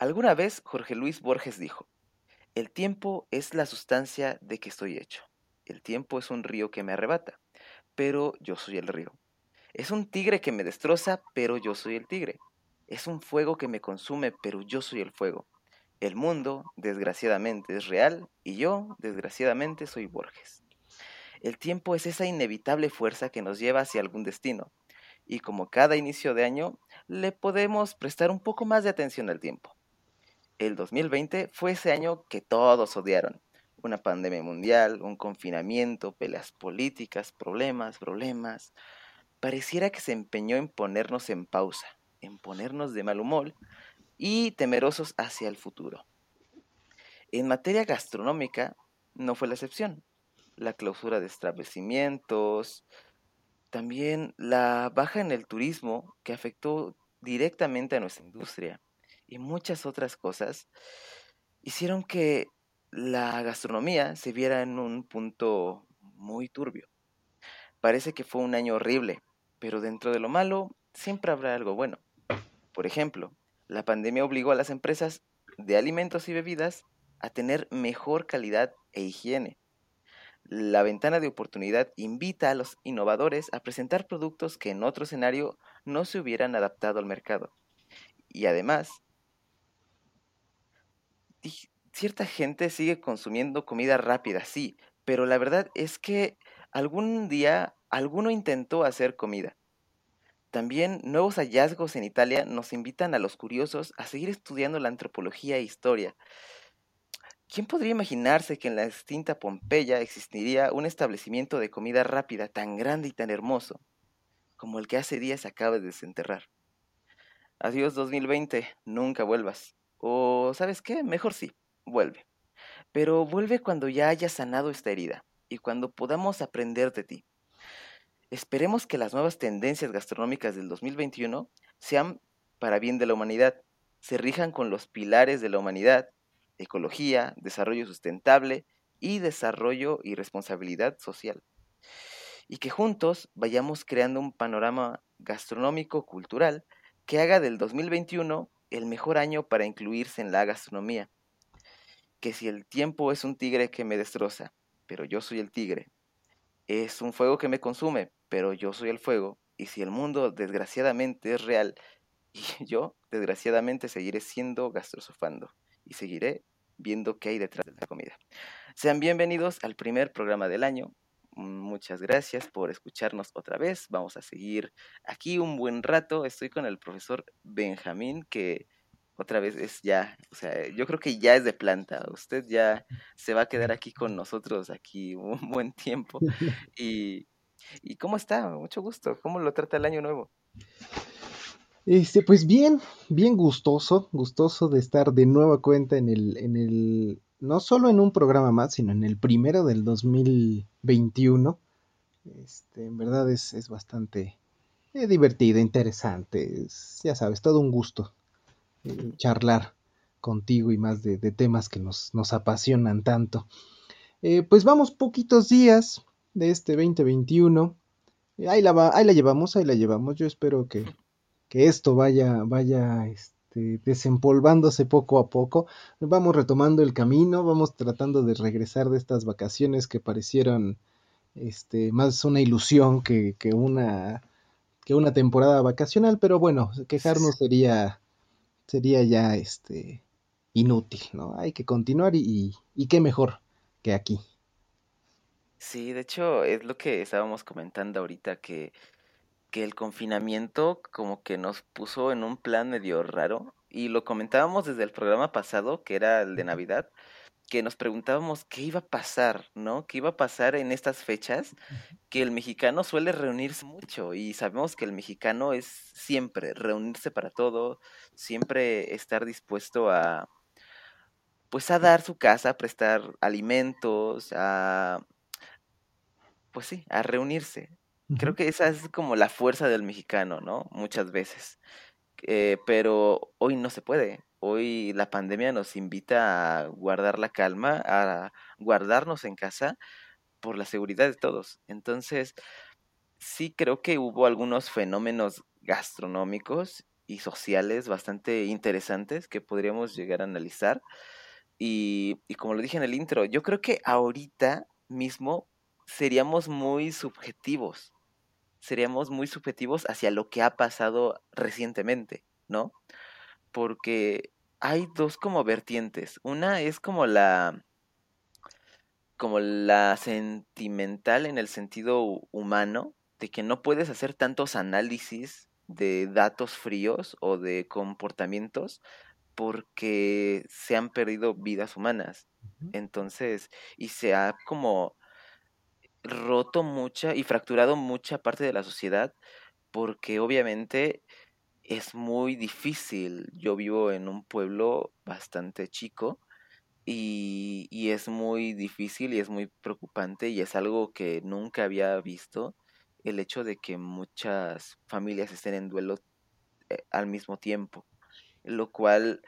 Alguna vez Jorge Luis Borges dijo, el tiempo es la sustancia de que estoy hecho. El tiempo es un río que me arrebata, pero yo soy el río. Es un tigre que me destroza, pero yo soy el tigre. Es un fuego que me consume, pero yo soy el fuego. El mundo, desgraciadamente, es real y yo, desgraciadamente, soy Borges. El tiempo es esa inevitable fuerza que nos lleva hacia algún destino, y como cada inicio de año, le podemos prestar un poco más de atención al tiempo el 2020 fue ese año que todos odiaron. Una pandemia mundial, un confinamiento, peleas políticas, problemas, problemas. Pareciera que se empeñó en ponernos en pausa, en ponernos de mal humor y temerosos hacia el futuro. En materia gastronómica no fue la excepción. La clausura de establecimientos, también la baja en el turismo que afectó directamente a nuestra industria y muchas otras cosas hicieron que la gastronomía se viera en un punto muy turbio. Parece que fue un año horrible, pero dentro de lo malo siempre habrá algo bueno. Por ejemplo, la pandemia obligó a las empresas de alimentos y bebidas a tener mejor calidad e higiene. La ventana de oportunidad invita a los innovadores a presentar productos que en otro escenario no se hubieran adaptado al mercado. Y además, cierta gente sigue consumiendo comida rápida, sí, pero la verdad es que algún día alguno intentó hacer comida. También nuevos hallazgos en Italia nos invitan a los curiosos a seguir estudiando la antropología e historia. ¿Quién podría imaginarse que en la extinta Pompeya existiría un establecimiento de comida rápida tan grande y tan hermoso como el que hace días acaba de desenterrar? Adiós 2020, nunca vuelvas. O, ¿sabes qué? Mejor sí, vuelve. Pero vuelve cuando ya hayas sanado esta herida y cuando podamos aprender de ti. Esperemos que las nuevas tendencias gastronómicas del 2021 sean para bien de la humanidad, se rijan con los pilares de la humanidad, ecología, desarrollo sustentable y desarrollo y responsabilidad social. Y que juntos vayamos creando un panorama gastronómico cultural que haga del 2021 el mejor año para incluirse en la gastronomía. Que si el tiempo es un tigre que me destroza, pero yo soy el tigre. Es un fuego que me consume, pero yo soy el fuego. Y si el mundo desgraciadamente es real, y yo desgraciadamente seguiré siendo gastrosofando y seguiré viendo qué hay detrás de la comida. Sean bienvenidos al primer programa del año. Muchas gracias por escucharnos otra vez. Vamos a seguir aquí un buen rato. Estoy con el profesor Benjamín, que otra vez es ya, o sea, yo creo que ya es de planta. Usted ya se va a quedar aquí con nosotros aquí un buen tiempo. Y, ¿y cómo está? Mucho gusto. ¿Cómo lo trata el año nuevo? Este, pues bien, bien gustoso, gustoso de estar de nueva cuenta en el, en el no solo en un programa más, sino en el primero del 2021. Este, en verdad es, bastante eh, divertido, interesante. ya sabes, todo un gusto eh, charlar contigo y más de, temas que nos, nos apasionan tanto. Eh, pues vamos poquitos días de este 2021. Ahí la, ahí la llevamos, ahí la llevamos. Yo espero que, que esto vaya, vaya, este, este, desempolvándose poco a poco. Vamos retomando el camino, vamos tratando de regresar de estas vacaciones que parecieron este, más una ilusión que, una, que una temporada vacacional, pero bueno, quejarnos sería, sería ya este, inútil, ¿no? Hay que continuar y, y qué mejor que aquí. Sí, de hecho es lo que estábamos comentando ahorita, que que el confinamiento como que nos puso en un plan medio raro y lo comentábamos desde el programa pasado, que era el de Navidad, que nos preguntábamos qué iba a pasar, ¿no? ¿Qué iba a pasar en estas fechas? Que el mexicano suele reunirse mucho y sabemos que el mexicano es siempre reunirse para todo, siempre estar dispuesto a pues a dar su casa, a prestar alimentos, a pues sí, a reunirse. Creo que esa es como la fuerza del mexicano, ¿no? Muchas veces. Eh, pero hoy no se puede. Hoy la pandemia nos invita a guardar la calma, a guardarnos en casa por la seguridad de todos. Entonces, sí creo que hubo algunos fenómenos gastronómicos y sociales bastante interesantes que podríamos llegar a analizar. Y, y como lo dije en el intro, yo creo que ahorita mismo seríamos muy subjetivos, seríamos muy subjetivos hacia lo que ha pasado recientemente, ¿no? Porque hay dos como vertientes. Una es como la como la sentimental en el sentido humano, de que no puedes hacer tantos análisis de datos fríos o de comportamientos porque se han perdido vidas humanas. Entonces, y se ha como roto mucha y fracturado mucha parte de la sociedad porque obviamente es muy difícil. Yo vivo en un pueblo bastante chico y, y, es muy difícil y es muy preocupante y es algo que nunca había visto el hecho de que muchas familias estén en duelo eh, al mismo tiempo, lo cual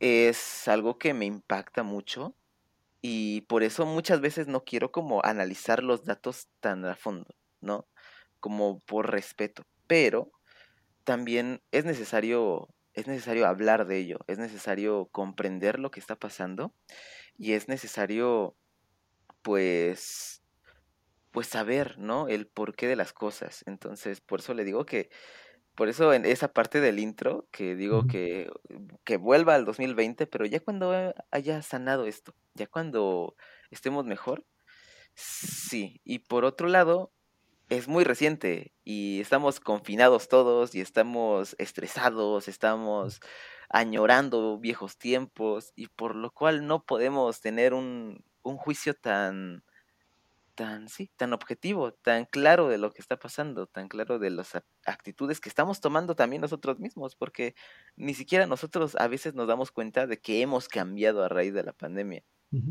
es algo que me impacta mucho y por eso muchas veces no quiero como analizar los datos tan a fondo, ¿no? Como por respeto, pero también es necesario es necesario hablar de ello, es necesario comprender lo que está pasando y es necesario pues pues saber, ¿no? El porqué de las cosas. Entonces, por eso le digo que por eso en esa parte del intro que digo que, que vuelva al 2020, pero ya cuando haya sanado esto, ya cuando estemos mejor, sí. Y por otro lado, es muy reciente y estamos confinados todos y estamos estresados, estamos añorando viejos tiempos y por lo cual no podemos tener un, un juicio tan tan sí, tan objetivo, tan claro de lo que está pasando, tan claro de las actitudes que estamos tomando también nosotros mismos, porque ni siquiera nosotros a veces nos damos cuenta de que hemos cambiado a raíz de la pandemia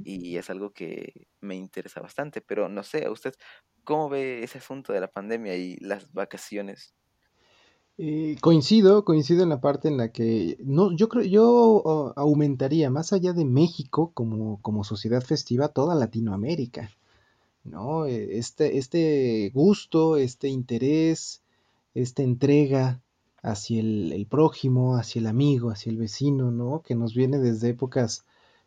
y es algo que me interesa bastante, pero no sé, ¿usted cómo ve ese asunto de la pandemia y las vacaciones? Eh, coincido, coincido en la parte en la que no, yo creo, yo aumentaría más allá de México como, como sociedad festiva toda Latinoamérica, ¿no? E, este, este gusto, este interés, esta entrega hacia el, prójimo, hacia el amigo, hacia el vecino, ¿no? Que nos viene desde épocas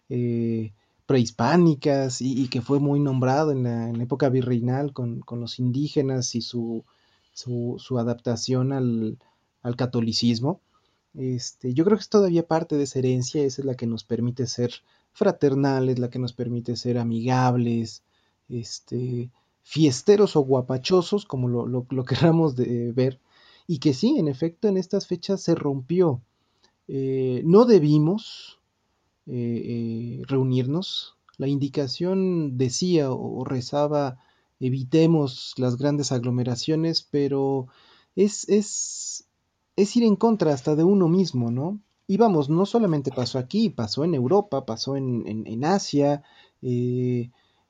eh, prehispánicas y, que fue muy nombrado en la, época virreinal con, los indígenas y su, su, adaptación al, catolicismo. Este, yo creo que es todavía parte de esa herencia, esa es la que nos permite ser fraternales, la que nos permite ser amigables, este, fiesteros o guapachosos, como lo, queramos de, ver, y que sí, en efecto, en estas fechas se rompió. Eh, no debimos, eh, eh, reunirnos. La indicación decía o rezaba evitemos las grandes aglomeraciones, pero es, es, es ir en contra hasta de uno mismo, ¿no? Y vamos, no solamente pasó aquí, pasó en Europa, pasó en, en, Asia,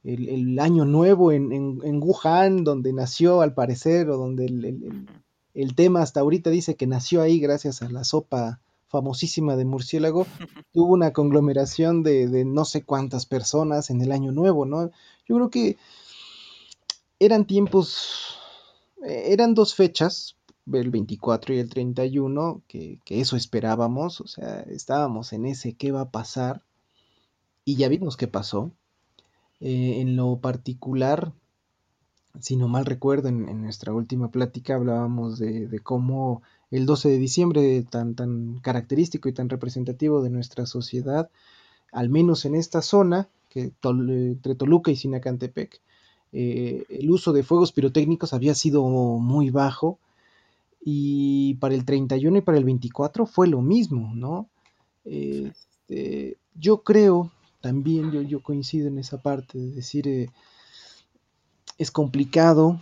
el, el, año nuevo en, en, Wuhan, donde nació al parecer, o donde el, el, tema hasta ahorita dice que nació ahí gracias a la sopa famosísima de murciélago, tuvo una conglomeración de, no sé cuántas personas en el año nuevo, ¿no? Yo creo que eran tiempos, eh, eran dos fechas, el 24 y el 31, que, que eso esperábamos, o sea, estábamos en ese qué va a pasar, y ya vimos qué pasó. Eh, en lo particular, si no mal recuerdo, en, nuestra última plática hablábamos de, de, cómo el 12 de diciembre, tan, tan característico y tan representativo de nuestra sociedad, al menos en esta zona, que entre Toluca y Sinacantepec, eh, el uso de fuegos pirotécnicos había sido muy bajo y para el 31 y para el 24 fue lo mismo, ¿no? Este, yo creo, también yo, yo, coincido en esa parte de decir, eh, es complicado,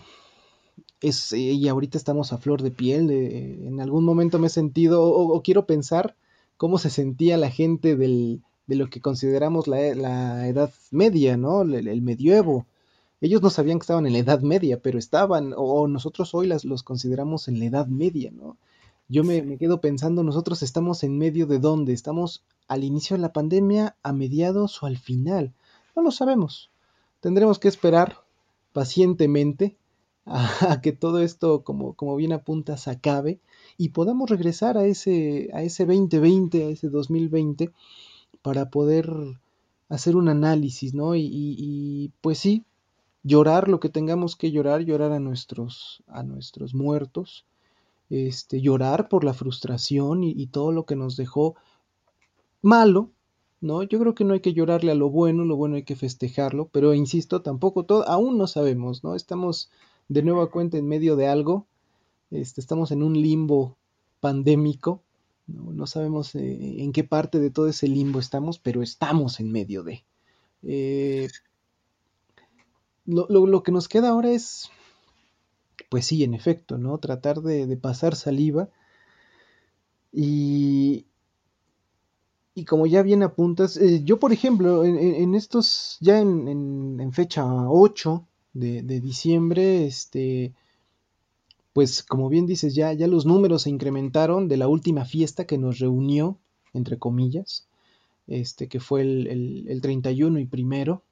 es, eh, y ahorita estamos a flor de piel. en algún momento me he sentido, o, quiero pensar cómo se sentía la gente del, de lo que consideramos la, la edad media, ¿no? El, medievo. Ellos no sabían que estaban en la edad media, pero estaban, o nosotros hoy las, los consideramos en la edad media, ¿no? Yo me, me quedo pensando, nosotros estamos en medio de dónde? ¿Estamos al inicio de la pandemia, a mediados o al final? No lo sabemos. Tendremos que esperar pacientemente a, que todo esto, como, como bien apunta, se acabe y podamos regresar a ese, a ese 2020, a ese 2020, para poder hacer un análisis, ¿no? Y, y, pues sí, llorar lo que tengamos que llorar, llorar a nuestros, a nuestros muertos, este, llorar por la frustración y, todo lo que nos dejó malo, ¿no? Yo creo que no hay que llorarle a lo bueno, lo bueno hay que festejarlo, pero insisto, tampoco todo, aún no sabemos, ¿no? Estamos de nueva cuenta en medio de algo, este, estamos en un limbo pandémico, no, sabemos eh, en qué parte de todo ese limbo estamos, pero estamos en medio de. Eh, lo, que nos queda ahora es, pues sí, en efecto, ¿no? Tratar de, pasar saliva y, y como ya bien apuntas, eh, yo por ejemplo, en, estos, ya en, en, fecha 8 de, de, diciembre, este, pues como bien dices, ya, ya los números se incrementaron de la última fiesta que nos reunió, entre comillas, este, que fue el, el, 31 y primero,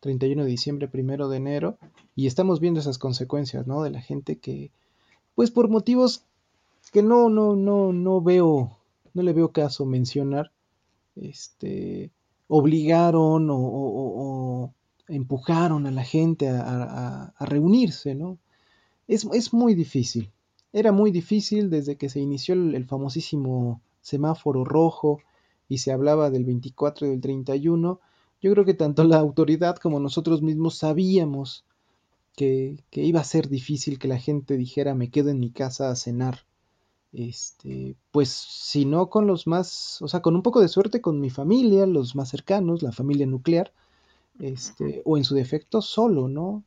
31 de diciembre, primero de enero, y estamos viendo esas consecuencias, ¿no? De la gente que, pues por motivos que no, no, no, no veo, no le veo caso mencionar, este, obligaron o, empujaron a la gente a, reunirse, ¿no? Es, muy difícil. Era muy difícil desde que se inició el, famosísimo semáforo rojo y se hablaba del 24 y del 31. Yo creo que tanto la autoridad como nosotros mismos sabíamos que, iba a ser difícil que la gente dijera me quedo en mi casa a cenar. Este, pues si no con los más, o sea, con un poco de suerte con mi familia, los más cercanos, la familia nuclear, este, o en su defecto solo, ¿no?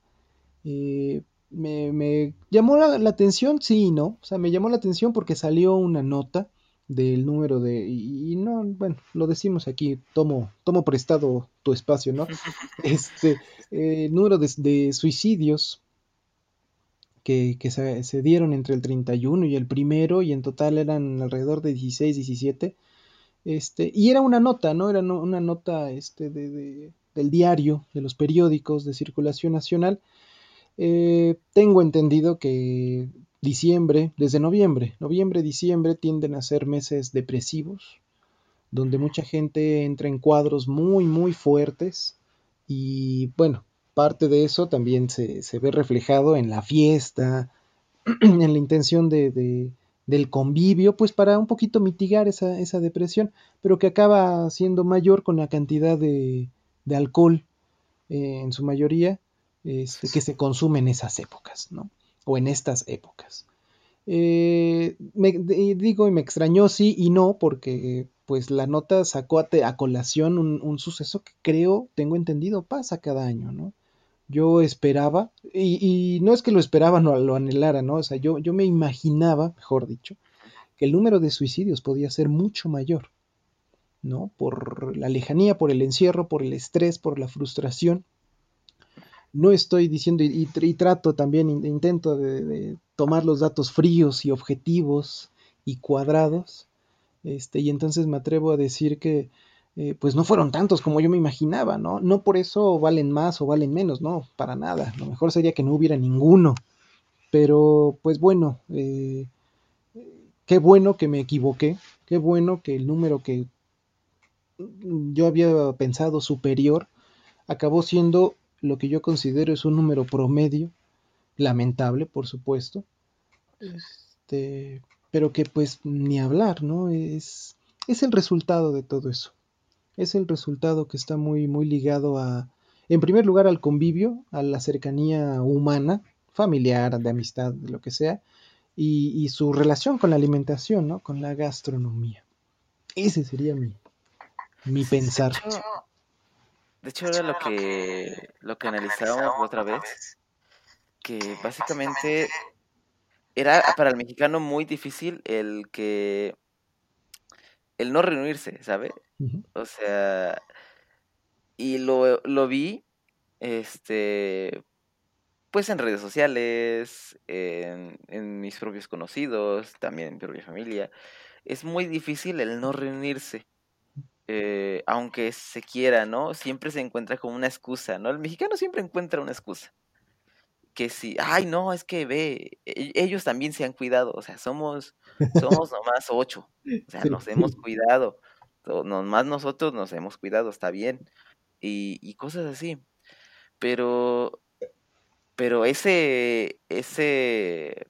Eh, me, llamó la, atención, sí y no. O sea, me llamó la atención porque salió una nota del número de. Y, no, bueno, lo decimos aquí, tomo, tomo prestado tu espacio, ¿no? Este, eh, número de, suicidios que, se, dieron entre el 31 y el primero, y en total eran alrededor de 16, 17. Este, y era una nota, ¿no? Era una nota este, de, del diario, de los periódicos de circulación nacional eh, tengo entendido que diciembre, desde noviembre, noviembre, diciembre tienden a ser meses depresivos, donde mucha gente entra en cuadros muy, muy fuertes y bueno, parte de eso también se, ve reflejado en la fiesta, en la intención de, del convivio, pues para un poquito mitigar esa, esa, depresión, pero que acaba siendo mayor con la cantidad de, de alcohol eh, en su mayoría este, que se consume en esas épocas, ¿no? O en estas épocas. Eh, digo, y me extrañó sí y no, porque pues la nota sacó a, colación un, suceso que creo, tengo entendido, pasa cada año, ¿no? Yo esperaba, y, no es que lo esperaba, no lo anhelara, ¿no? O sea, yo, yo me imaginaba, mejor dicho, que el número de suicidios podía ser mucho mayor, ¿no? Por la lejanía, por el encierro, por el estrés, por la frustración no estoy diciendo y, trato también, intento de, tomar los datos fríos y objetivos y cuadrados, este, y entonces me atrevo a decir que eh, pues no fueron tantos como yo me imaginaba, ¿no? No por eso valen más o valen menos, no, para nada. Lo mejor sería que no hubiera ninguno. Pero pues bueno, eh, qué bueno que me equivoqué, qué bueno que el número que yo había pensado superior acabó siendo lo que yo considero es un número promedio, lamentable, por supuesto, este, pero que pues ni hablar, ¿no? Es, es el resultado de todo eso. Es el resultado que está muy, muy ligado a, en primer lugar, al convivio, a la cercanía humana, familiar, de amistad, de lo que sea, y, su relación con la alimentación, ¿no? Con la gastronomía. Ese sería mi, mi pensar. De hecho, era lo que, lo que analizábamos otra vez, que básicamente era para el mexicano muy difícil el que el no reunirse, ¿sabe? O sea, y lo, lo vi, este, pues en redes sociales, en, en mis propios conocidos, también en mi propia familia. Es muy difícil el no reunirse. Eh, aunque se quiera, ¿no? Siempre se encuentra como una excusa, ¿no? El mexicano siempre encuentra una excusa. que si, ay, no, es que ve, e- ellos también se han cuidado, o sea, somos, somos nomás ocho, o sea, nos hemos cuidado, nomás nosotros nos hemos cuidado, está bien, y, y cosas así, pero, pero ese, ese,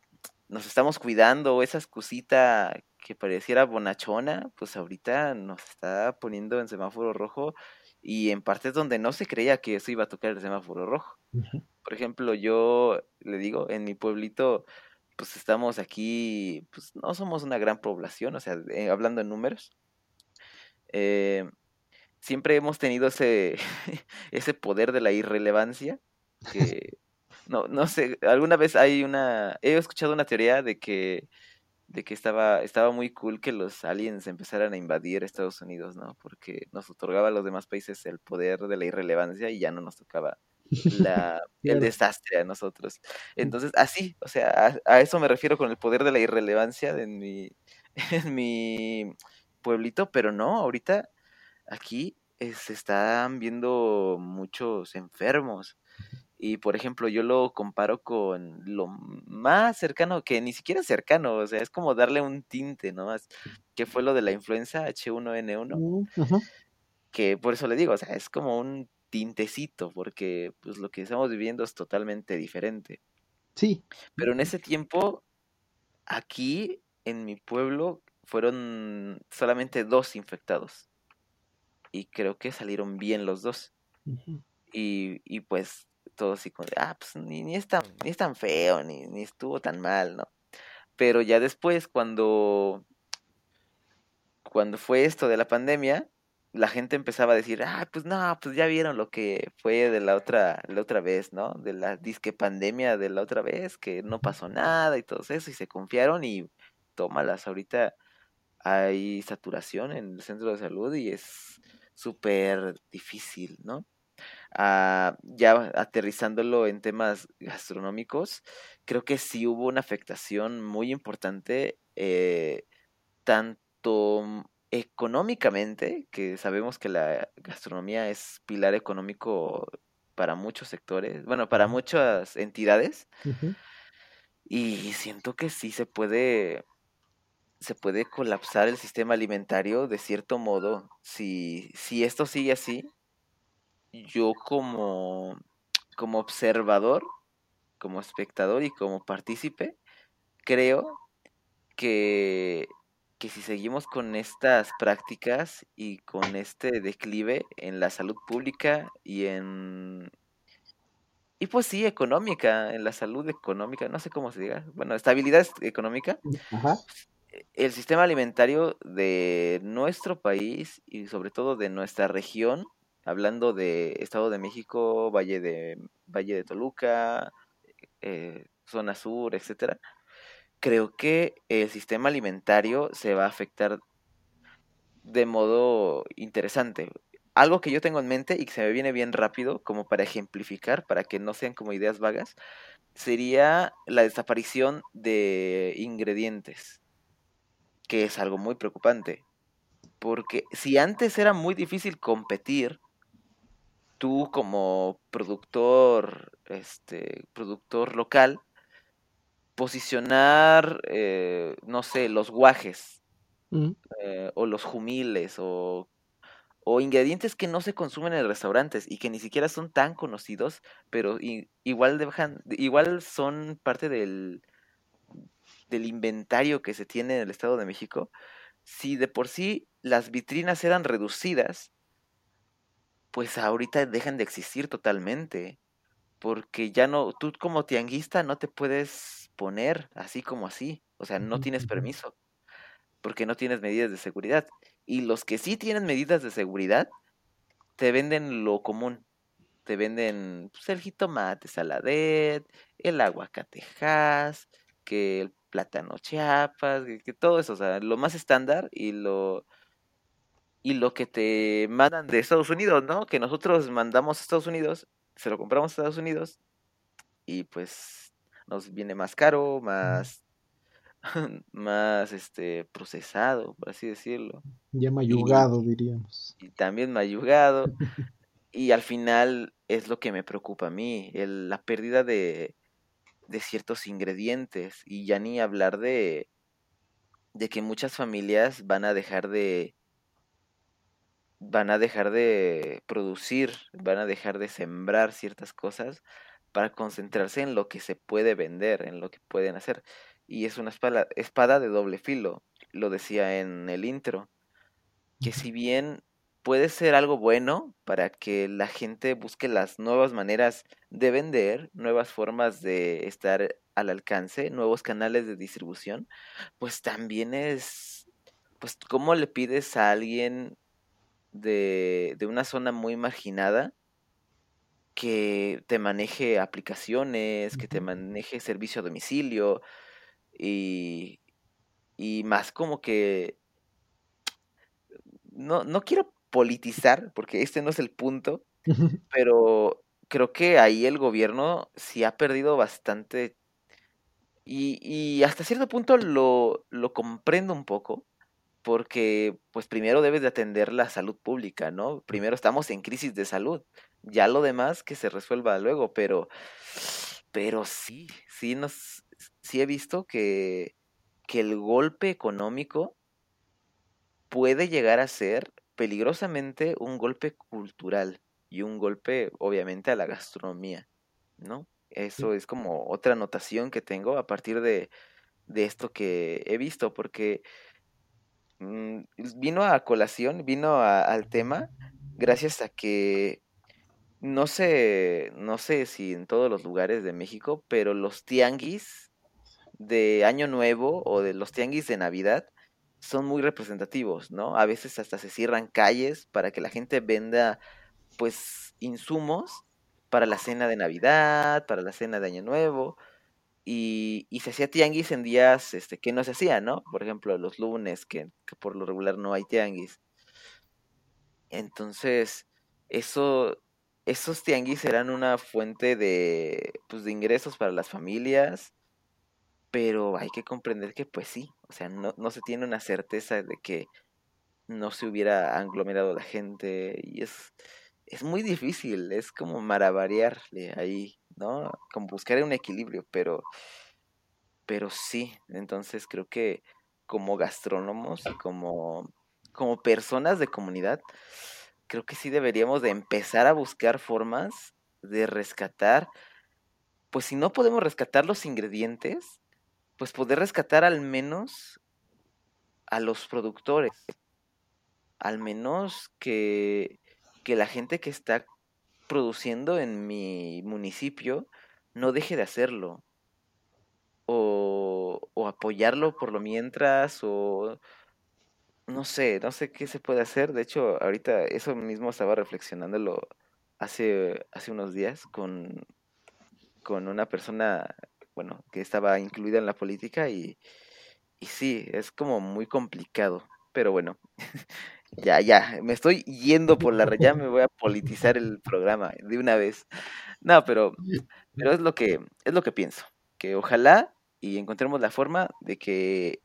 nos estamos cuidando, esa excusita que pareciera bonachona, pues ahorita nos está poniendo en semáforo rojo y en partes donde no se creía que eso iba a tocar el semáforo rojo. Por ejemplo, yo le digo, en mi pueblito, pues estamos aquí, pues no somos una gran población, o sea, eh, hablando en números, eh, siempre hemos tenido ese, ese poder de la irrelevancia, que no, no sé, alguna vez hay una, he escuchado una teoría de que, de que estaba, estaba muy cool que los aliens empezaran a invadir Estados Unidos, ¿no? Porque nos otorgaba a los demás países el poder de la irrelevancia y ya no nos tocaba la, el desastre a nosotros. Entonces, así, o sea, a, a eso me refiero con el poder de la irrelevancia en mi, en mi pueblito, pero no, ahorita aquí eh, se están viendo muchos enfermos. Y por ejemplo, yo lo comparo con lo más cercano, que ni siquiera es cercano, o sea, es como darle un tinte nomás, que fue lo de la influenza H1N1 Mm, ujú. que por eso le digo, o sea, es como un tintecito, porque pues lo que estamos viviendo es totalmente diferente. Sí. Pero en ese tiempo, aquí en mi pueblo, fueron solamente dos infectados. Y creo que salieron bien los dos. Y, y pues todo así como ah, pues ni, ni es tan, ni es tan feo, ni, ni estuvo tan mal, ¿no? Pero ya después, cuando, cuando fue esto de la pandemia, la gente empezaba a decir, ah, pues no, pues ya vieron lo que fue de la otra, la otra vez, ¿no? De la disque pandemia de la otra vez, que no pasó nada y todo eso, y se confiaron y tómalas, ahorita hay saturación en el centro de salud y es súper difícil, ¿no? Ya aterrizándolo en temas gastronómicos, creo que sí hubo una afectación muy importante, eh, tanto económicamente, que sabemos que la gastronomía es pilar económico para muchos sectores, bueno, para muchas entidades, y siento que sí se puede, se puede colapsar el sistema alimentario de cierto modo. Si, si esto sigue así, yo como, como observador, como espectador y como partícipe, creo que, que si seguimos con estas prácticas y con este declive en la salud pública y en... Y pues sí, económica, en la salud económica, no sé cómo se diga, bueno, estabilidad es- económica, Ajá. el sistema alimentario de nuestro país y sobre todo de nuestra región, hablando de Estado de México, Valle de, Valle de Toluca, eh, zona sur, etcétera, creo que el sistema alimentario se va a afectar de modo interesante. Algo que yo tengo en mente y que se me viene bien rápido, como para ejemplificar, para que no sean como ideas vagas, sería la desaparición de ingredientes que es algo muy preocupante. Porque si antes era muy difícil competir, tú como productor, este, productor local, posicionar, eh, no sé, los guajes, Mm, eh, o los jumiles, o, o ingredientes que no se consumen en restaurantes y que ni siquiera son tan conocidos, pero i- igual dejan, igual son parte del, del inventario que se tiene en el Estado de México, si de por sí las vitrinas eran reducidas, pues ahorita dejan de existir totalmente, porque ya no, tú como tianguista no te puedes poner así como así, o sea, no tienes permiso, porque no tienes medidas de seguridad. Y los que sí tienen medidas de seguridad, te venden lo común, te venden pues, el jitomate saladet, el aguacatejas, que el plátano chiapas, que, que todo eso, o sea, lo más estándar y lo y lo que te mandan de Estados Unidos, ¿no? Que nosotros mandamos a Estados Unidos, se lo compramos a Estados Unidos y pues nos viene más caro, más más este procesado, por así decirlo, Ya y, mayugado, diríamos. y también mayugado y al final es lo que me preocupa a mí, el- la pérdida de, de ciertos ingredientes y ya ni hablar de, de que muchas familias van a dejar de van a dejar de producir, van a dejar de sembrar ciertas cosas para concentrarse en lo que se puede vender, en lo que pueden hacer. Y es una espada, espada de doble filo, lo decía en el intro, que si bien puede ser algo bueno para que la gente busque las nuevas maneras de vender, nuevas formas de estar al alcance, nuevos canales de distribución, pues también es, pues, ¿cómo le pides a alguien de, de una zona muy marginada que te maneje aplicaciones, que te maneje servicio a domicilio y, y más como que no, no quiero politizar, porque este no es el punto, pero creo que ahí el gobierno sí ha perdido bastante y, y hasta cierto punto lo, lo comprendo un poco, porque pues primero debes de atender la salud pública, ¿no? Primero estamos en crisis de salud, ya lo demás que se resuelva luego, pero, pero sí, sí nos, sí he visto que, que el golpe económico puede llegar a ser peligrosamente un golpe cultural y un golpe obviamente a la gastronomía, ¿no? Eso es como otra anotación que tengo a partir de, de esto que he visto, porque mm, vino a colación, vino al tema gracias a que no sé, no sé si en todos los lugares de México, pero los tianguis de Año Nuevo o de los tianguis de Navidad son muy representativos, ¿no? A veces hasta se cierran calles para que la gente venda, pues, insumos para la cena de Navidad, para la cena de Año Nuevo, y, se hacía tianguis en días este, que no se hacía, ¿no? Por ejemplo, los lunes, que, que por lo regular no hay tianguis. Entonces, eso, esos tianguis eran una fuente de, pues, de ingresos para las familias, pero hay que comprender que pues sí, o sea, no, no se tiene una certeza de que no se hubiera aglomerado la gente y es, es muy difícil, es como maravariarle ahí, ¿no? Como buscar un equilibrio, pero, pero sí, entonces creo que como gastrónomos y como, como personas de comunidad, creo que sí deberíamos de empezar a buscar formas de rescatar, pues si no podemos rescatar los ingredientes, pues poder rescatar al menos a los productores, al menos que, que la gente que está produciendo en mi municipio no deje de hacerlo. O, apoyarlo por lo mientras, o no sé, no sé qué se puede hacer. De hecho, ahorita eso mismo estaba reflexionándolo hace, hace unos días con, con una persona bueno, que estaba incluida en la política y, y sí, es como muy complicado, pero bueno, ya, ya, me estoy yendo por la ya me voy a politizar el programa de una vez. No, pero, pero es lo que, es lo que pienso, que ojalá y encontremos la forma de que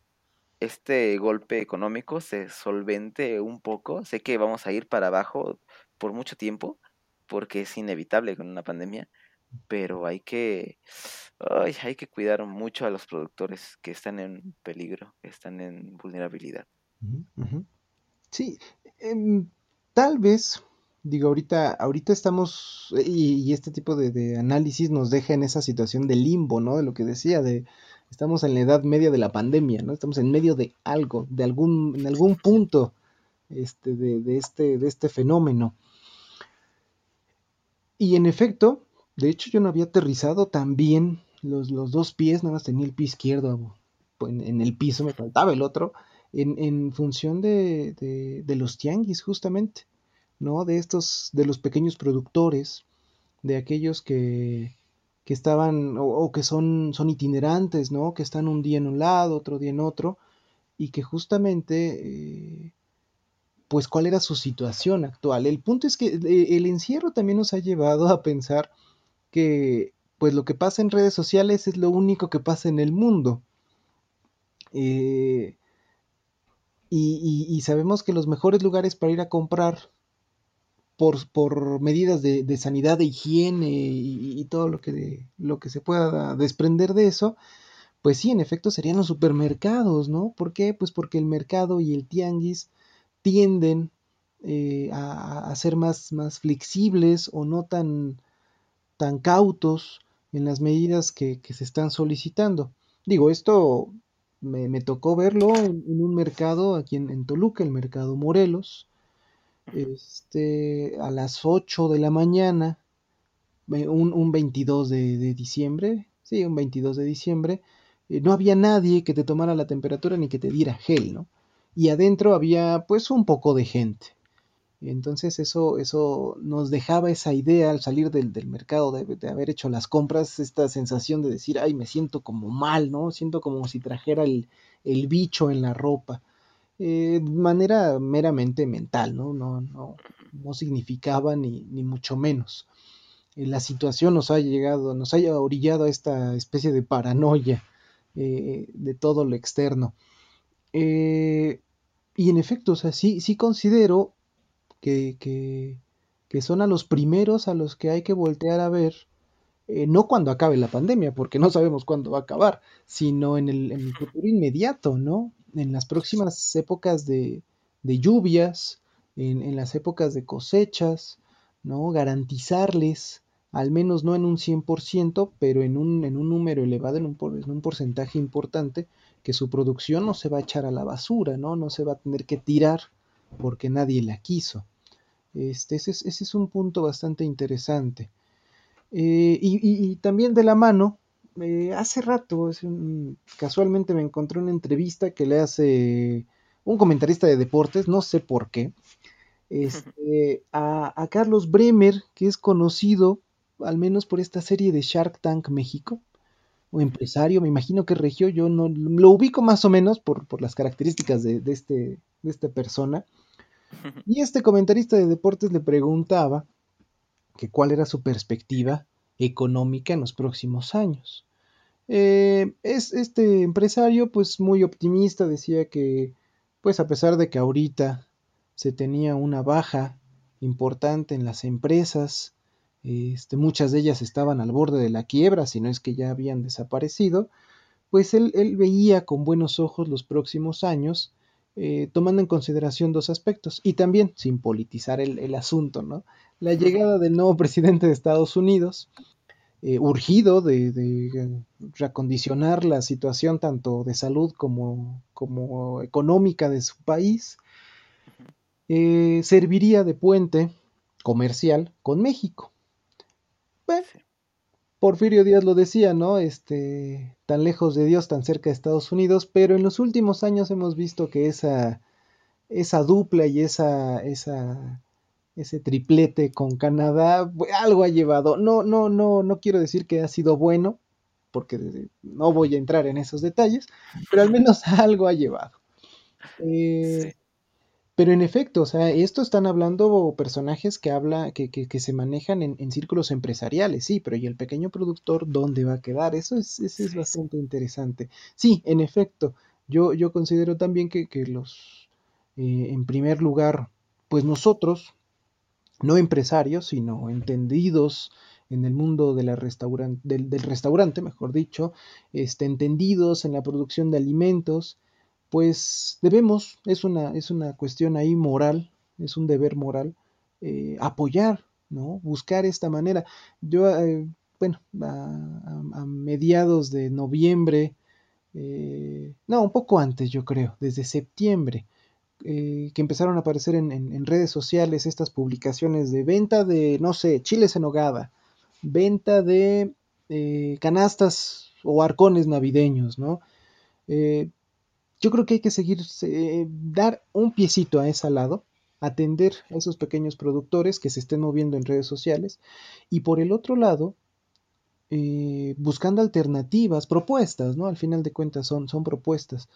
este golpe económico se solvente un poco. Sé que vamos a ir para abajo por mucho tiempo, porque es inevitable con una pandemia, pero hay que, hay que cuidar mucho a los productores que están en peligro, que están en vulnerabilidad. Sí, em, tal vez, digo, ahorita, ahorita estamos, y, este tipo de, análisis nos deja en esa situación de limbo, ¿no? De lo que decía, de estamos en la edad media de la pandemia, ¿no? Estamos en medio de algo, de algún, en algún punto este, de, de este, de este fenómeno. Y en efecto, de hecho, yo no había aterrizado tan bien los, los dos pies, nada más tenía el pie izquierdo en, el piso, me faltaba el otro, en, en función de, de, los tianguis, justamente, ¿no? De estos, de los pequeños productores, de aquellos que, que estaban, o, que son, son itinerantes, ¿no? Que están un día en un lado, otro día en otro, y que justamente eh, pues cuál era su situación actual. El punto es que eh, el encierro también nos ha llevado a pensar que pues lo que pasa en redes sociales es lo único que pasa en el mundo. Eh, y, sabemos que los mejores lugares para ir a comprar por, por medidas de, sanidad, de higiene y, todo lo que, lo que se pueda desprender de eso, pues sí, en efecto serían los supermercados, ¿no? ¿Por qué? Pues porque el mercado y el tianguis tienden eh, a, a, ser más, más flexibles o no tan, tan cautos en las medidas que se están solicitando. Digo, esto me, me tocó verlo en, un mercado aquí en, en, Toluca, el mercado Morelos, este, a las 8 de la mañana, un, un 22 de, de, diciembre, sí, un 22 de diciembre, eh, no había nadie que te tomara la temperatura ni que te diera gel, ¿no? Y adentro había pues un poco de gente. Entonces eso, eso nos dejaba esa idea al salir del, del mercado, de, de, haber hecho las compras, esta sensación de decir, ay, me siento como mal, ¿no? Siento como si trajera el, el bicho en la ropa. Eh, de manera meramente mental, ¿no? No, no, no significaba ni, ni mucho menos. Eh, la situación nos ha llegado, nos haya orillado a esta especie de paranoia eh, de todo lo externo. Y en efecto, o sea, sí, sí considero que, que, que, son a los primeros a los que hay que voltear a ver, eh, no cuando acabe la pandemia, porque no sabemos cuándo va a acabar, sino en el, futuro inmediato, ¿no? En las próximas épocas de, de lluvias, en, en, las épocas de cosechas, ¿no? Garantizarles, al menos no en un 100%, pero en un, en un número elevado, en un, en un porcentaje importante, que su producción no se va a echar a la basura, ¿no? No se va a tener que tirar porque nadie la quiso. Este, ese, es, ese es un punto bastante interesante. Eh, y, y, y, también de la mano, eh, hace rato, un, casualmente me encontré una entrevista que le hace un comentarista de deportes, no sé por qué, este, a, a, Carlos Bremer, que es conocido al menos por esta serie de Shark Tank México, o empresario, me imagino que regió, yo no lo ubico más o menos por, por las características de, de, este, de esta persona. Y este comentarista de deportes le preguntaba que cuál era su perspectiva económica en los próximos años. Eh, es este empresario, pues muy optimista, decía que, pues a pesar de que ahorita se tenía una baja importante en las empresas, este, muchas de ellas estaban al borde de la quiebra, si no es que ya habían desaparecido, pues él, él veía con buenos ojos los próximos años, eh, tomando en consideración dos aspectos, y también sin politizar el, el asunto, ¿no? La llegada del nuevo presidente de Estados Unidos, eh, urgido de, de, reacondicionar la situación tanto de salud como, como económica de su país, eh, serviría de puente comercial con México. Bueno, Porfirio Díaz lo decía, ¿no? Este, tan lejos de Dios, tan cerca de Estados Unidos, pero en los últimos años hemos visto que esa, esa dupla y esa, esa, ese triplete con Canadá, algo ha llevado. No, no, no, no quiero decir que ha sido bueno, porque no voy a entrar en esos detalles, pero al menos algo ha llevado. Eh, sí. Pero en efecto, o sea, esto están hablando personajes que habla, que, que, que se manejan en, en, círculos empresariales, sí, pero ¿y el pequeño productor dónde va a quedar? Eso es, eso es bastante interesante. Sí, en efecto, yo, yo considero también que, que los, eh, en primer lugar, pues nosotros, no empresarios, sino entendidos en el mundo de la restauran del, del, restaurante, mejor dicho, este, entendidos en la producción de alimentos, pues debemos, es una, es una cuestión ahí moral, es un deber moral, eh, apoyar, ¿no? Buscar esta manera. Yo, eh, bueno, a, mediados de noviembre, eh, no, un poco antes yo creo, desde septiembre, eh, que empezaron a aparecer en, en, redes sociales estas publicaciones de venta de, no sé, chiles en hogada, venta de eh, canastas o arcones navideños, ¿no? Yo creo que hay que seguir, eh, dar un piecito a ese lado, atender a esos pequeños productores que se estén moviendo en redes sociales y por el otro lado, eh, buscando alternativas, propuestas, ¿no? Al final de cuentas son, son propuestas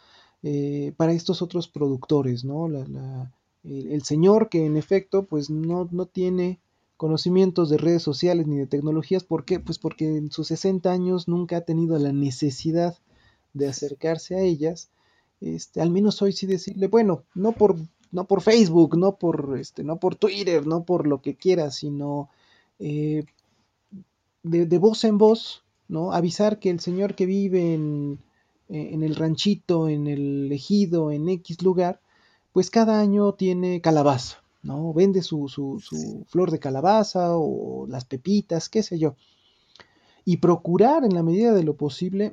eh, para estos otros productores, ¿no? La, la, el, el, señor que en efecto pues no, no tiene conocimientos de redes sociales ni de tecnologías, ¿por qué? Pues porque en sus 60 años nunca ha tenido la necesidad de acercarse a ellas este, al menos hoy sí decirle, bueno, no por no por Facebook, no por, este, no por Twitter, no por lo que quieras, sino eh, de, de, voz en voz, ¿no? Avisar que el señor que vive en, en el ranchito, en el ejido, en X lugar, pues cada año tiene calabaza, ¿no? Vende su, su, su flor de calabaza o las pepitas, qué sé yo. Y procurar en la medida de lo posible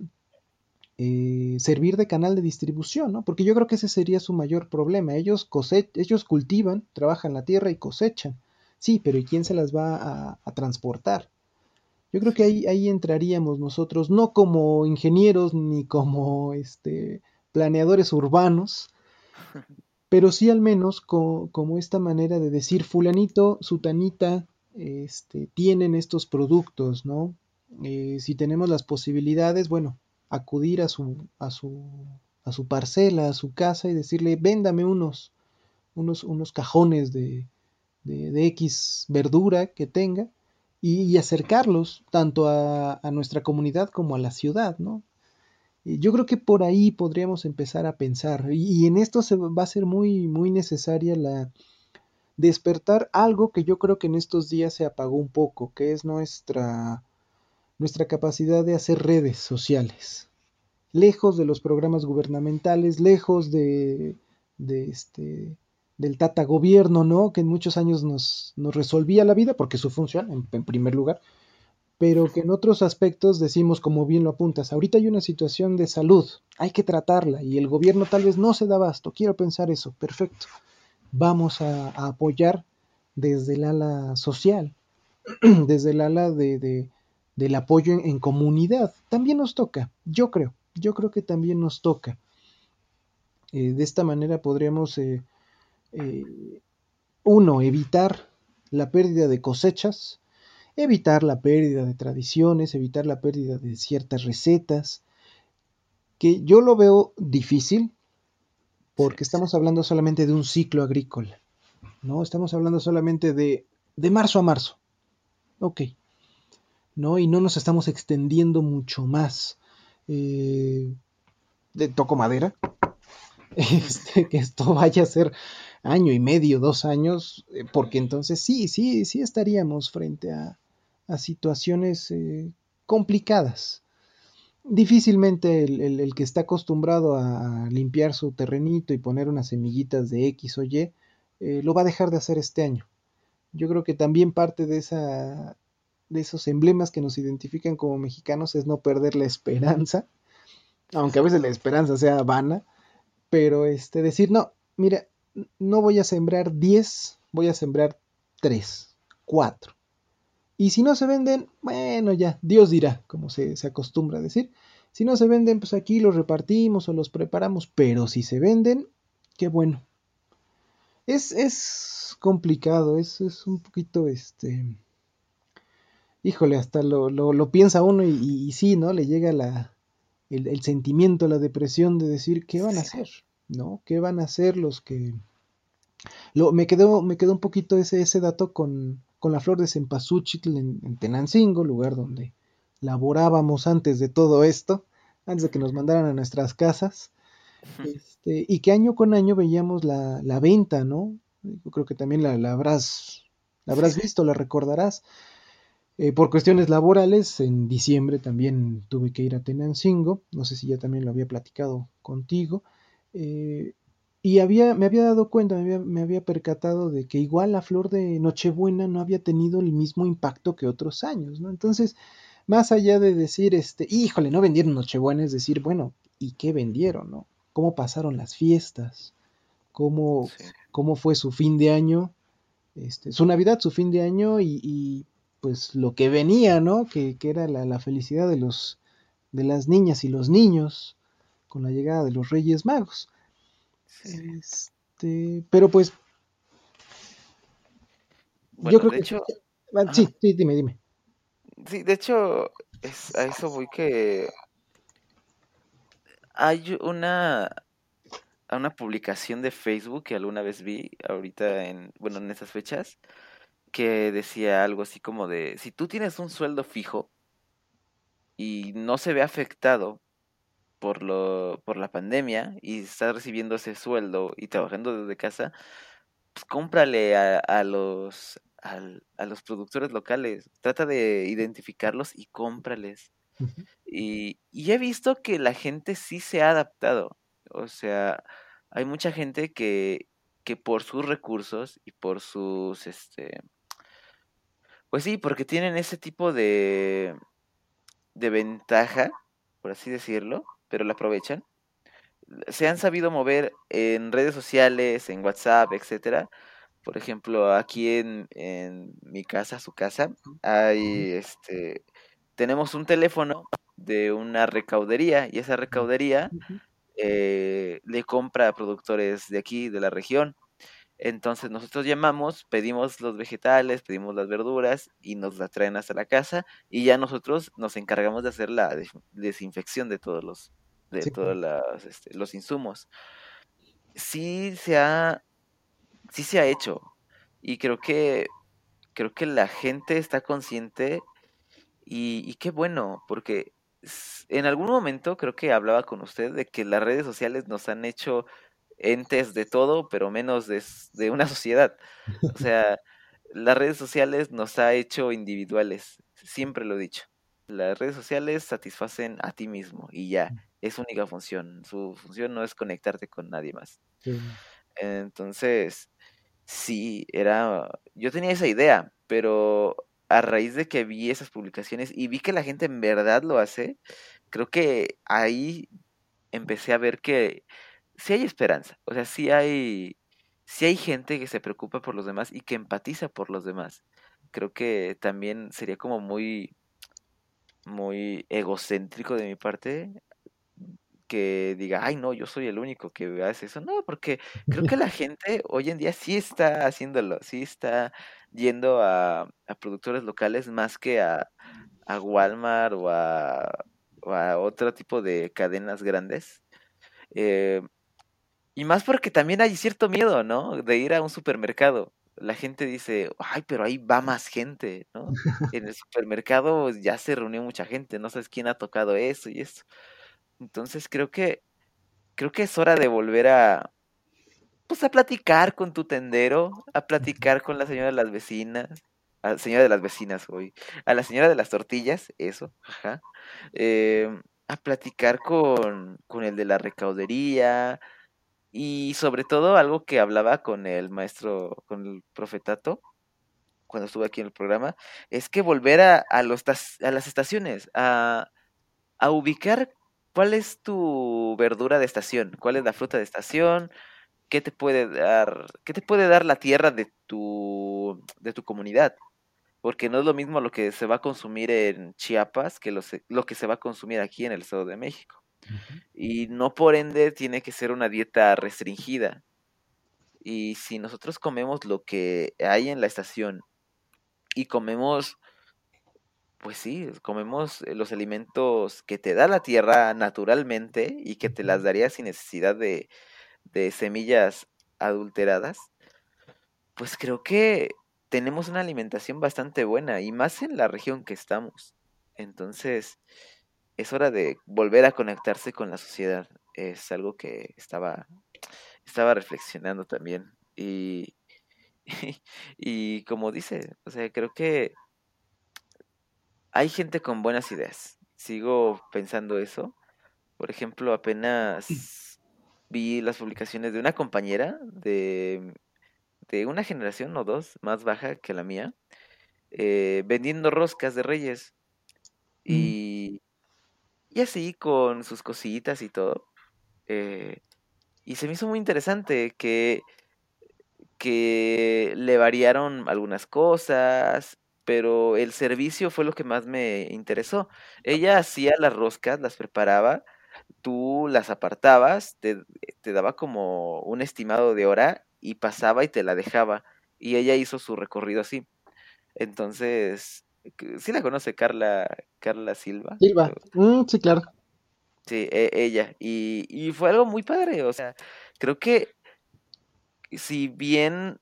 eh, servir de canal de distribución, ¿no? Porque yo creo que ese sería su mayor problema. Ellos, ellos cultivan, trabajan la tierra y cosechan. Sí, pero ¿y quién se las va a, transportar? Yo creo que ahí, ahí entraríamos nosotros, no como ingenieros ni como este, planeadores urbanos, pero sí al menos como esta manera de decir fulanito, sutanita, este, tienen estos productos, ¿no? Eh, si tenemos las posibilidades, bueno, acudir a su, a su, a su parcela, a su casa y decirle, véndame unos, unos, unos cajones de, de, X verdura que tenga y, acercarlos tanto a, a, nuestra comunidad como a la ciudad, ¿no? Yo creo que por ahí podríamos empezar a pensar y, y en esto se va a ser muy, muy necesaria la despertar algo que yo creo que en estos días se apagó un poco, que es nuestra nuestra capacidad de hacer redes sociales, lejos de los programas gubernamentales, lejos de, este, del tata gobierno, ¿no? Que en muchos años nos, nos resolvía la vida, porque su función, en, primer lugar, pero que en otros aspectos decimos, como bien lo apuntas, ahorita hay una situación de salud, hay que tratarla, y el gobierno tal vez no se da abasto, quiero pensar eso, perfecto. Vamos a, apoyar desde el ala social, desde el ala de del apoyo en, comunidad. También nos toca, yo creo, yo creo que también nos toca. Eh, de esta manera podríamos, eh, eh, uno, evitar la pérdida de cosechas, evitar la pérdida de tradiciones, evitar la pérdida de ciertas recetas, que yo lo veo difícil porque estamos hablando solamente de un ciclo agrícola, ¿no? Estamos hablando solamente de, de marzo a marzo. Ok, ¿no? Y no nos estamos extendiendo mucho más. Eh, de, toco madera. Este, que esto vaya a ser año y medio, dos años, eh, porque entonces sí, sí, sí estaríamos frente a, situaciones eh, complicadas. Difícilmente el, el, que está acostumbrado a limpiar su terrenito y poner unas semillitas de X o Y, lo va a dejar de hacer este año. Yo creo que también parte de esa de esos emblemas que nos identifican como mexicanos es no perder la esperanza, aunque a veces la esperanza sea vana, pero este decir, no, mira, no voy a sembrar 10, voy a sembrar 3, 4. Y si no se venden, bueno, ya, Dios dirá, como se, se acostumbra a decir. Si no se venden, pues aquí los repartimos o los preparamos, pero si se venden, qué bueno. Es, es complicado, es, es un poquito este híjole, hasta lo, lo, piensa uno y, sí, ¿no? Le llega la, el, sentimiento, la depresión de decir, ¿qué van a hacer? ¿No? ¿Qué van a hacer los que... Lo, me, quedó, me quedó un poquito ese, ese dato con, con la flor de cempasúchil en, en, Tenancingo, lugar donde laborábamos antes de todo esto, antes de que nos mandaran a nuestras casas, este, y que año con año veíamos la, la venta, ¿no? Yo creo que también la, la habrás, la habrás visto, la recordarás. Eh, por cuestiones laborales, en diciembre también tuve que ir a Tenancingo, no sé si ya también lo había platicado contigo, eh, y había, me había dado cuenta, me había, percatado de que igual la flor de Nochebuena no había tenido el mismo impacto que otros años, ¿no? Entonces, más allá de decir, este, híjole, no vendieron Nochebuena, es decir, bueno, ¿y qué vendieron, no? ¿Cómo pasaron las fiestas? ¿Cómo, cómo fue su fin de año? Este, su Navidad, su fin de año y pues lo que venía, ¿no? Que, que era la, la, felicidad de los de las niñas y los niños con la llegada de los Reyes Magos. Este, pero pues yo creo que hecho, ah, sí, sí, dime, dime. Sí, de hecho, es, a eso voy que hay una una publicación de Facebook que alguna vez vi ahorita en bueno en esas fechas que decía algo así como de, si tú tienes un sueldo fijo y no se ve afectado por, lo, por la pandemia y estás recibiendo ese sueldo y trabajando desde casa, pues cómprale a, a los, a los productores locales, trata de identificarlos y cómprales. y, y he visto que la gente sí se ha adaptado. O sea, hay mucha gente que, que por sus recursos y por sus, este, pues sí, porque tienen ese tipo de, de ventaja, por así decirlo, pero la aprovechan. Se han sabido mover en redes sociales, en WhatsApp, etcétera. Por ejemplo, aquí en, en mi casa, su casa, hay este tenemos un teléfono de una recaudería y esa recaudería eh, le compra a productores de aquí, de la región. Entonces nosotros llamamos, pedimos los vegetales, pedimos las verduras y nos las traen hasta la casa y ya nosotros nos encargamos de hacer la desinfección de todos los, de todos este, los insumos. Sí se ha, sí se ha hecho y creo que creo que la gente está consciente y, y qué bueno porque en algún momento creo que hablaba con usted de que las redes sociales nos han hecho entes de todo, pero menos de, de una sociedad. O sea, las redes sociales nos ha hecho individuales, siempre lo he dicho. Las redes sociales satisfacen a ti mismo y ya, es su única función. Su función no es conectarte con nadie más. Entonces, sí, era, yo tenía esa idea, pero a raíz de que vi esas publicaciones y vi que la gente en verdad lo hace, creo que ahí empecé a ver que sí hay esperanza, o sea, sí hay, sí hay gente que se preocupa por los demás y que empatiza por los demás. Creo que también sería como muy, muy egocéntrico de mi parte que diga, ay no, yo soy el único que hace eso. No, porque creo que la gente hoy en día sí está haciéndolo, sí está yendo a, a productores locales más que a, a Walmart o a, o a, otro tipo de cadenas grandes. Eh, y más porque también hay cierto miedo, ¿no? De ir a un supermercado. La gente dice, ay, pero ahí va más gente, ¿no? En el supermercado ya se reunió mucha gente, no sabes quién ha tocado eso y eso. Entonces creo que, creo que es hora de volver a, pues a platicar con tu tendero, a platicar con la señora de las vecinas, a la señora de las vecinas hoy, a la señora de las tortillas, eso, ajá, eh, a platicar con, con el de la recaudería, y sobre todo algo que hablaba con el maestro, con el profetato, cuando estuve aquí en el programa, es que volver a, a, los, a las estaciones, a, a ubicar cuál es tu verdura de estación, cuál es la fruta de estación, qué te puede dar, qué te puede dar la tierra de tu, de tu comunidad. Porque no es lo mismo lo que se va a consumir en Chiapas que lo, lo que se va a consumir aquí en el Estado de México. Y no por ende tiene que ser una dieta restringida. Y si nosotros comemos lo que hay en la estación y comemos, pues sí, comemos los alimentos que te da la tierra naturalmente y que te las daría sin necesidad de, de semillas adulteradas, pues creo que tenemos una alimentación bastante buena y más en la región que estamos. Entonces, es hora de volver a conectarse con la sociedad. Es algo que estaba, estaba reflexionando también. Y, y, como dice, o sea, creo que hay gente con buenas ideas. Sigo pensando eso. Por ejemplo, apenas vi las publicaciones de una compañera de, de una generación o dos más baja que la mía, eh, vendiendo roscas de reyes. Mm. Y, y así con sus cositas y todo. Eh, y se me hizo muy interesante que, que le variaron algunas cosas, pero el servicio fue lo que más me interesó. Ella hacía las roscas, las preparaba, tú las apartabas, te, te daba como un estimado de hora y pasaba y te la dejaba. Y ella hizo su recorrido así. Entonces, sí la conoce Carla, Carla Silva. Silva, mm, sí, claro. Sí, e, ella. Y, y fue algo muy padre. O sea, creo que si bien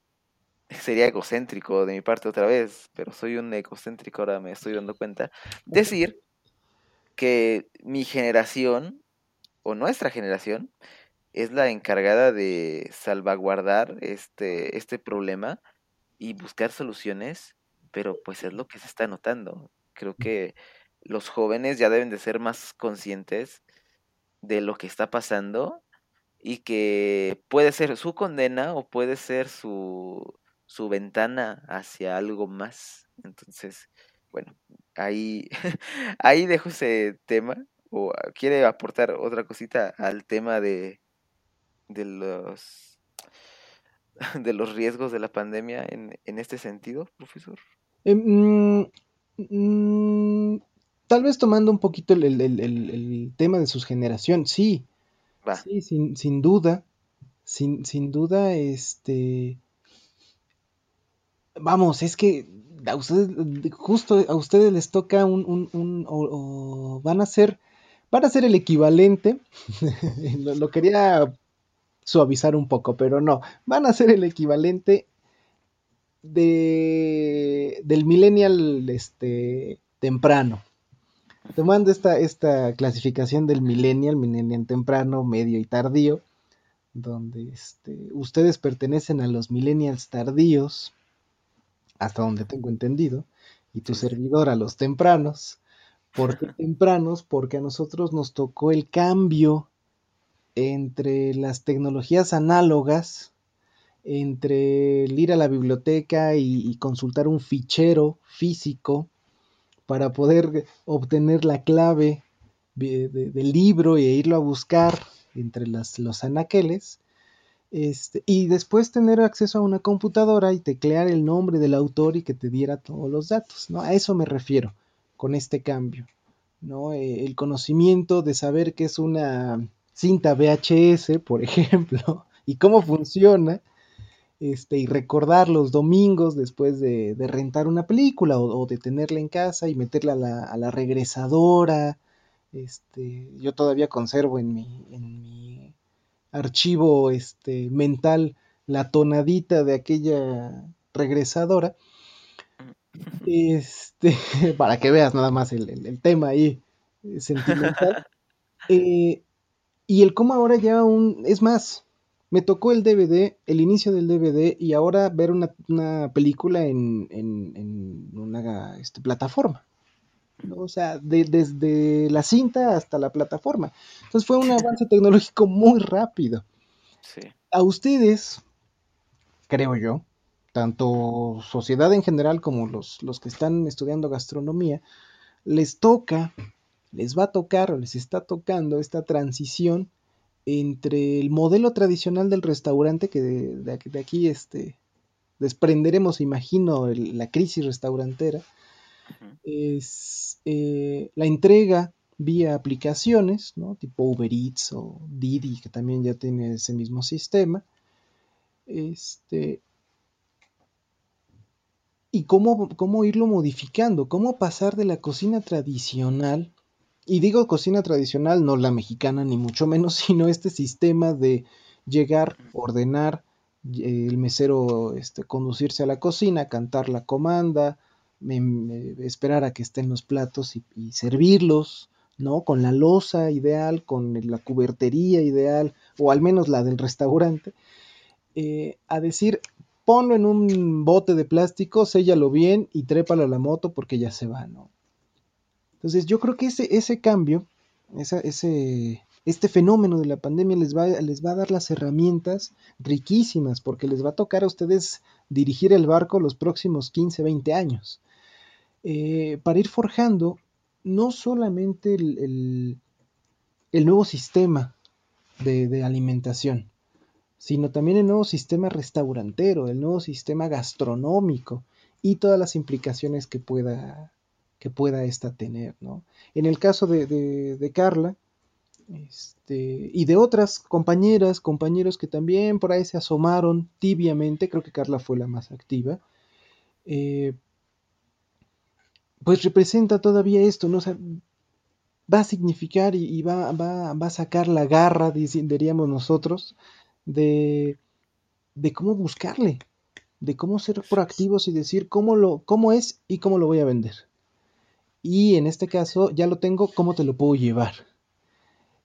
sería egocéntrico de mi parte otra vez, pero soy un egocéntrico, ahora me estoy dando cuenta, decir que mi generación o nuestra generación es la encargada de salvaguardar este, este problema y buscar soluciones, pero pues es lo que se está notando. Creo que los jóvenes ya deben de ser más conscientes de lo que está pasando y que puede ser su condena o puede ser su, su ventana hacia algo más. Entonces, bueno, ahí, ahí dejo ese tema. ¿O quiere aportar otra cosita al tema de, de los de los riesgos de la pandemia en, en este sentido, profesor? Em, mm, tal vez tomando un poquito el, el, el, el, tema de sus generación, sí. Va. Sí, sin, sin duda. Sin, sin duda, este. Vamos, es que a ustedes, justo a ustedes les toca un, un, un o, o van a ser, van a ser el equivalente, lo, lo, quería suavizar un poco, pero no, van a ser el equivalente de, del millennial este, temprano. Tomando esta, esta clasificación del millennial, millennial temprano, medio y tardío, donde este, ustedes pertenecen a los millennials tardíos, hasta donde tengo entendido, y tu servidor a los tempranos. ¿Por qué tempranos? Porque a nosotros nos tocó el cambio entre las tecnologías análogas, entre el ir a la biblioteca y, consultar un fichero físico para poder obtener la clave de, de, del libro e irlo a buscar entre los anaqueles, este, y después tener acceso a una computadora y teclear el nombre del autor y que te diera todos los datos, ¿no? A eso me refiero con este cambio, ¿no? Eh, el conocimiento de saber que es una cinta VHS, por ejemplo, y cómo funciona, este, y recordar los domingos después de, de rentar una película o, o, de tenerla en casa y meterla a la, a la regresadora. Este, yo todavía conservo en mi, en mi archivo este, mental la tonadita de aquella regresadora. Este, para que veas nada más el, el, el tema ahí eh, sentimental. Eh, y el cómo ahora ya un. Es más, me tocó el DVD, el inicio del DVD, y ahora ver una, una película en, en, en una este, plataforma. ¿no? O sea, de, desde la cinta hasta la plataforma. Entonces fue un avance tecnológico muy rápido. Sí. A ustedes, creo yo, tanto sociedad en general como los, los que están estudiando gastronomía, les toca, les va a tocar o les está tocando esta transición entre el modelo tradicional del restaurante, que de, de, de aquí este, desprenderemos, imagino, el, la crisis restaurantera, uh -huh. es eh, la entrega vía aplicaciones, ¿no? tipo Uber Eats o Didi, que también ya tiene ese mismo sistema. Este, y cómo, cómo irlo modificando, cómo pasar de la cocina tradicional y digo cocina tradicional, no la mexicana ni mucho menos, sino este sistema de llegar, ordenar, el mesero este, conducirse a la cocina, cantar la comanda, me, me, esperar a que estén los platos y, y, servirlos, ¿no? Con la losa ideal, con la cubertería ideal, o al menos la del restaurante, eh, a decir, ponlo en un bote de plástico, séllalo bien y trépalo a la moto porque ya se va, ¿no? Entonces yo creo que ese, ese cambio, ese, este fenómeno de la pandemia les va, les va a dar las herramientas riquísimas porque les va a tocar a ustedes dirigir el barco los próximos 15, 20 años. Eh, para ir forjando no solamente el, el, el nuevo sistema de, de, alimentación, sino también el nuevo sistema restaurantero, el nuevo sistema gastronómico y todas las implicaciones que pueda, que pueda esta tener, ¿no? En el caso de, de, Carla, este, y de otras compañeras, compañeros que también por ahí se asomaron tibiamente, creo que Carla fue la más activa, eh, pues representa todavía esto, ¿no? O va a significar y, y va, va, va, a sacar la garra, diríamos nosotros, de, de cómo buscarle, de cómo ser proactivos y decir cómo, lo, cómo es y cómo lo voy a vender y en este caso ya lo tengo, ¿cómo te lo puedo llevar?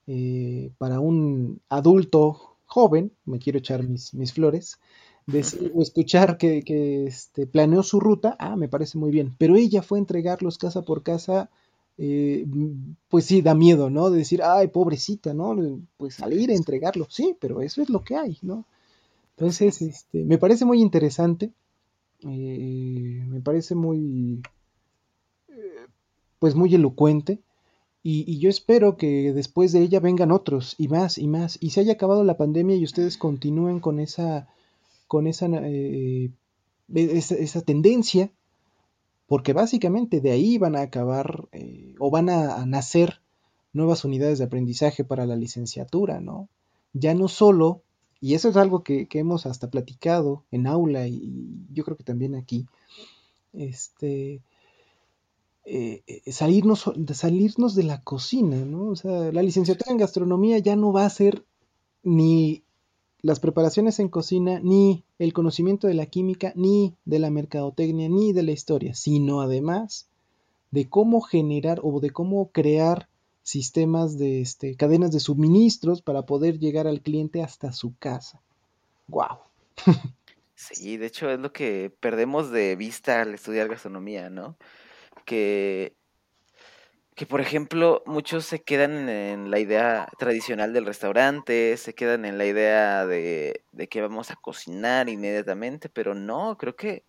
eh, para un adulto joven, me quiero echar mis, mis flores, o escuchar que, que este, planeó su ruta, ah, me parece muy bien, pero ella fue a entregarlos casa por casa, eh, pues sí, da miedo, ¿no? De decir, ay, pobrecita, ¿no? Pues salir a entregarlo, sí, pero eso es lo que hay, ¿no? Entonces, este, me parece muy interesante, eh, me parece muy, pues muy elocuente, y, yo espero que después de ella vengan otros y más y más, y se haya acabado la pandemia y ustedes continúen con esa, con esa, eh, esa, tendencia, porque básicamente de ahí van a acabar o van a, nacer nuevas unidades de aprendizaje para la licenciatura, ¿no? Ya no solo y eso es algo que, hemos hasta platicado en aula y, yo creo que también aquí. Este, eh, eh, salirnos, de salirnos de la cocina, ¿no? O sea, la licenciatura en gastronomía ya no va a ser ni las preparaciones en cocina, ni el conocimiento de la química, ni de la mercadotecnia, ni de la historia, sino además de cómo generar o de cómo crear sistemas de este, cadenas de suministros para poder llegar al cliente hasta su casa. ¡Wow! Sí, de hecho es lo que perdemos de vista al estudiar gastronomía, ¿no? Que, que por ejemplo, muchos se quedan en la idea tradicional del restaurante, se quedan en la idea de, de que vamos a cocinar inmediatamente, pero no, creo que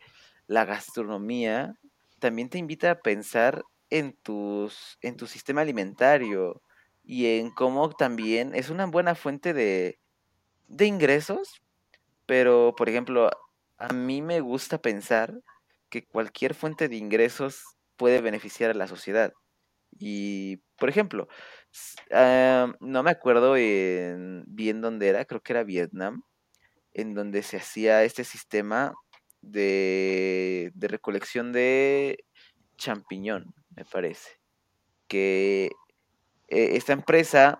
la gastronomía también te invita a pensar en, tus, en tu sistema alimentario y en cómo también es una buena fuente de, de ingresos, pero por ejemplo, a mí me gusta pensar que cualquier fuente de ingresos puede beneficiar a la sociedad. Y, por ejemplo, ah, no me acuerdo en, bien dónde era, creo que era Vietnam, en donde se hacía este sistema de, recolección de champiñón me parece. Que eh, esta empresa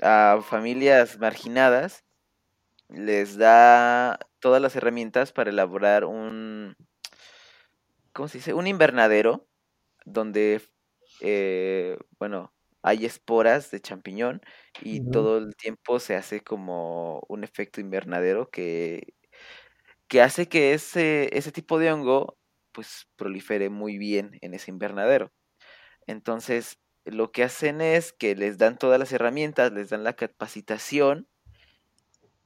a familias marginadas les da todas las herramientas para elaborar un, ¿cómo se dice? Un invernadero donde, eh, bueno, hay esporas de champiñón y todo el tiempo se hace como un efecto invernadero que, que hace que ese, ese tipo de hongo pues prolifere muy bien en ese invernadero. Entonces, lo que hacen es que les dan todas las herramientas, les dan la capacitación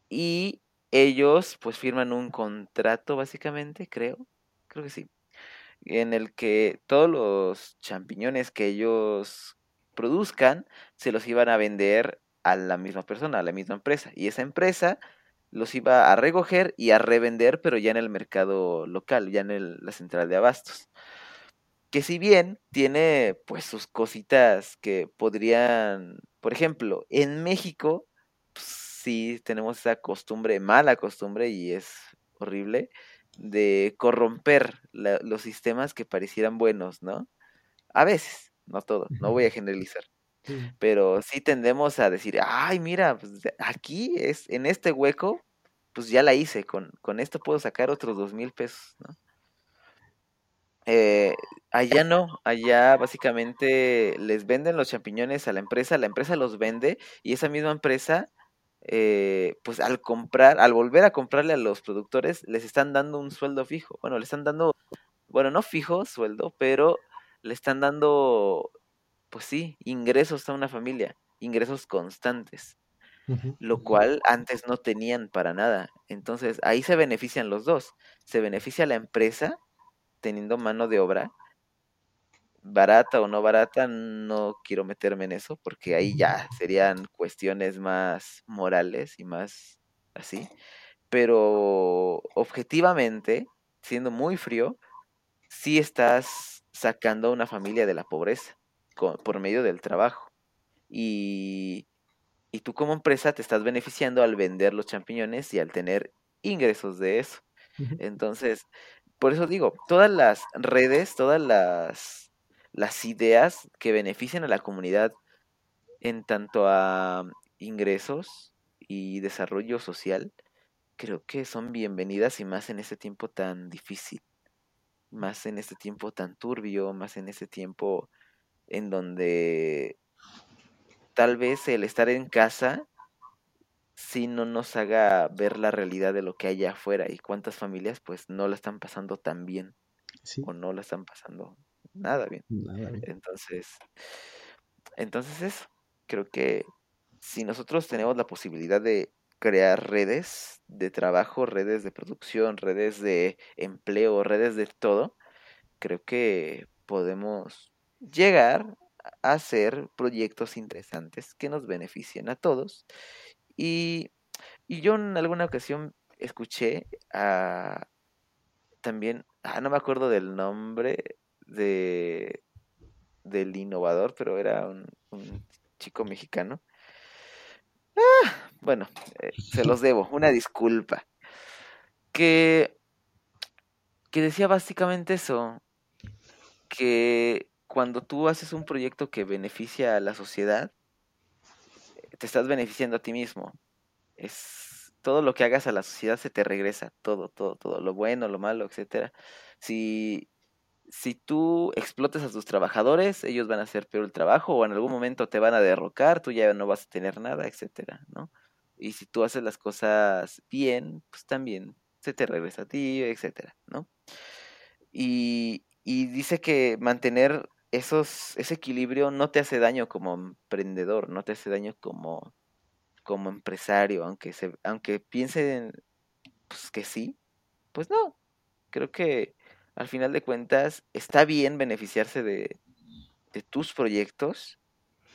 y ellos pues firman un contrato básicamente, creo, creo que sí, en el que todos los champiñones que ellos produzcan se los iban a vender a la misma persona, a la misma empresa. Y esa empresa los iba a recoger y a revender, pero ya en el mercado local, ya en la central de abastos que si bien tiene pues sus cositas que podrían, por ejemplo, en México pues, sí tenemos esa costumbre, mala costumbre y es horrible, de corromper los sistemas que parecieran buenos, ¿no? A veces, no todo, no voy a generalizar. Pero sí tendemos a decir, ay, mira, pues aquí es, en este hueco, pues ya la hice, con, con esto puedo sacar otros dos mil pesos, ¿no? Eh, allá no, allá básicamente les venden los champiñones a la empresa, la empresa los vende y esa misma empresa, eh, pues al comprar, al volver a comprarle a los productores, les están dando un sueldo fijo. Bueno, le están dando, bueno, no fijo sueldo, pero le están dando, pues sí, ingresos a una familia, ingresos constantes. Lo cual antes no tenían para nada. Entonces ahí se benefician los dos. Se beneficia la empresa teniendo mano de obra, barata o no barata, no quiero meterme en eso, porque ahí ya serían cuestiones más morales y más así. Pero objetivamente, siendo muy frío, sí estás sacando a una familia de la pobreza por medio del trabajo. Y, y tú como empresa te estás beneficiando al vender los champiñones y al tener ingresos de eso. Entonces, por eso digo, todas las redes, todas las, las ideas que benefician a la comunidad en tanto a ingresos y desarrollo social, creo que son bienvenidas y más en este tiempo tan difícil, más en este tiempo tan turbio, más en este tiempo en donde tal vez el estar en casa sí no nos haga ver la realidad de lo que hay afuera y cuántas familias pues no la están pasando tan bien o no la están pasando nada bien. nada bien. Entonces, entonces eso, creo que si nosotros tenemos la posibilidad de crear redes de trabajo, redes de producción, redes de empleo, redes de todo, creo que podemos llegar a hacer proyectos interesantes que nos beneficien a todos. Y, y yo en alguna ocasión escuché a también, ah, no me acuerdo del nombre de del innovador, pero era un, un chico mexicano. Ah, bueno, eh, se los debo, una disculpa. Que, que decía básicamente eso, que cuando tú haces un proyecto que beneficia a la sociedad, te estás beneficiando a ti mismo. Es todo lo que hagas a la sociedad se te regresa, todo, todo, todo, lo bueno, lo malo, etcétera. Si si tú explotas a tus trabajadores, ellos van a hacer peor el trabajo o en algún momento te van a derrocar, tú ya no vas a tener nada, etcétera, ¿no? Y si tú haces las cosas bien, pues también se te regresa a ti, etcétera, ¿no? Y, y dice que mantener esos, ese equilibrio no te hace daño como emprendedor, no te hace daño como, como empresario, aunque se, aunque piensen pues, que sí, pues no. Creo que al final de cuentas está bien beneficiarse de, de tus proyectos,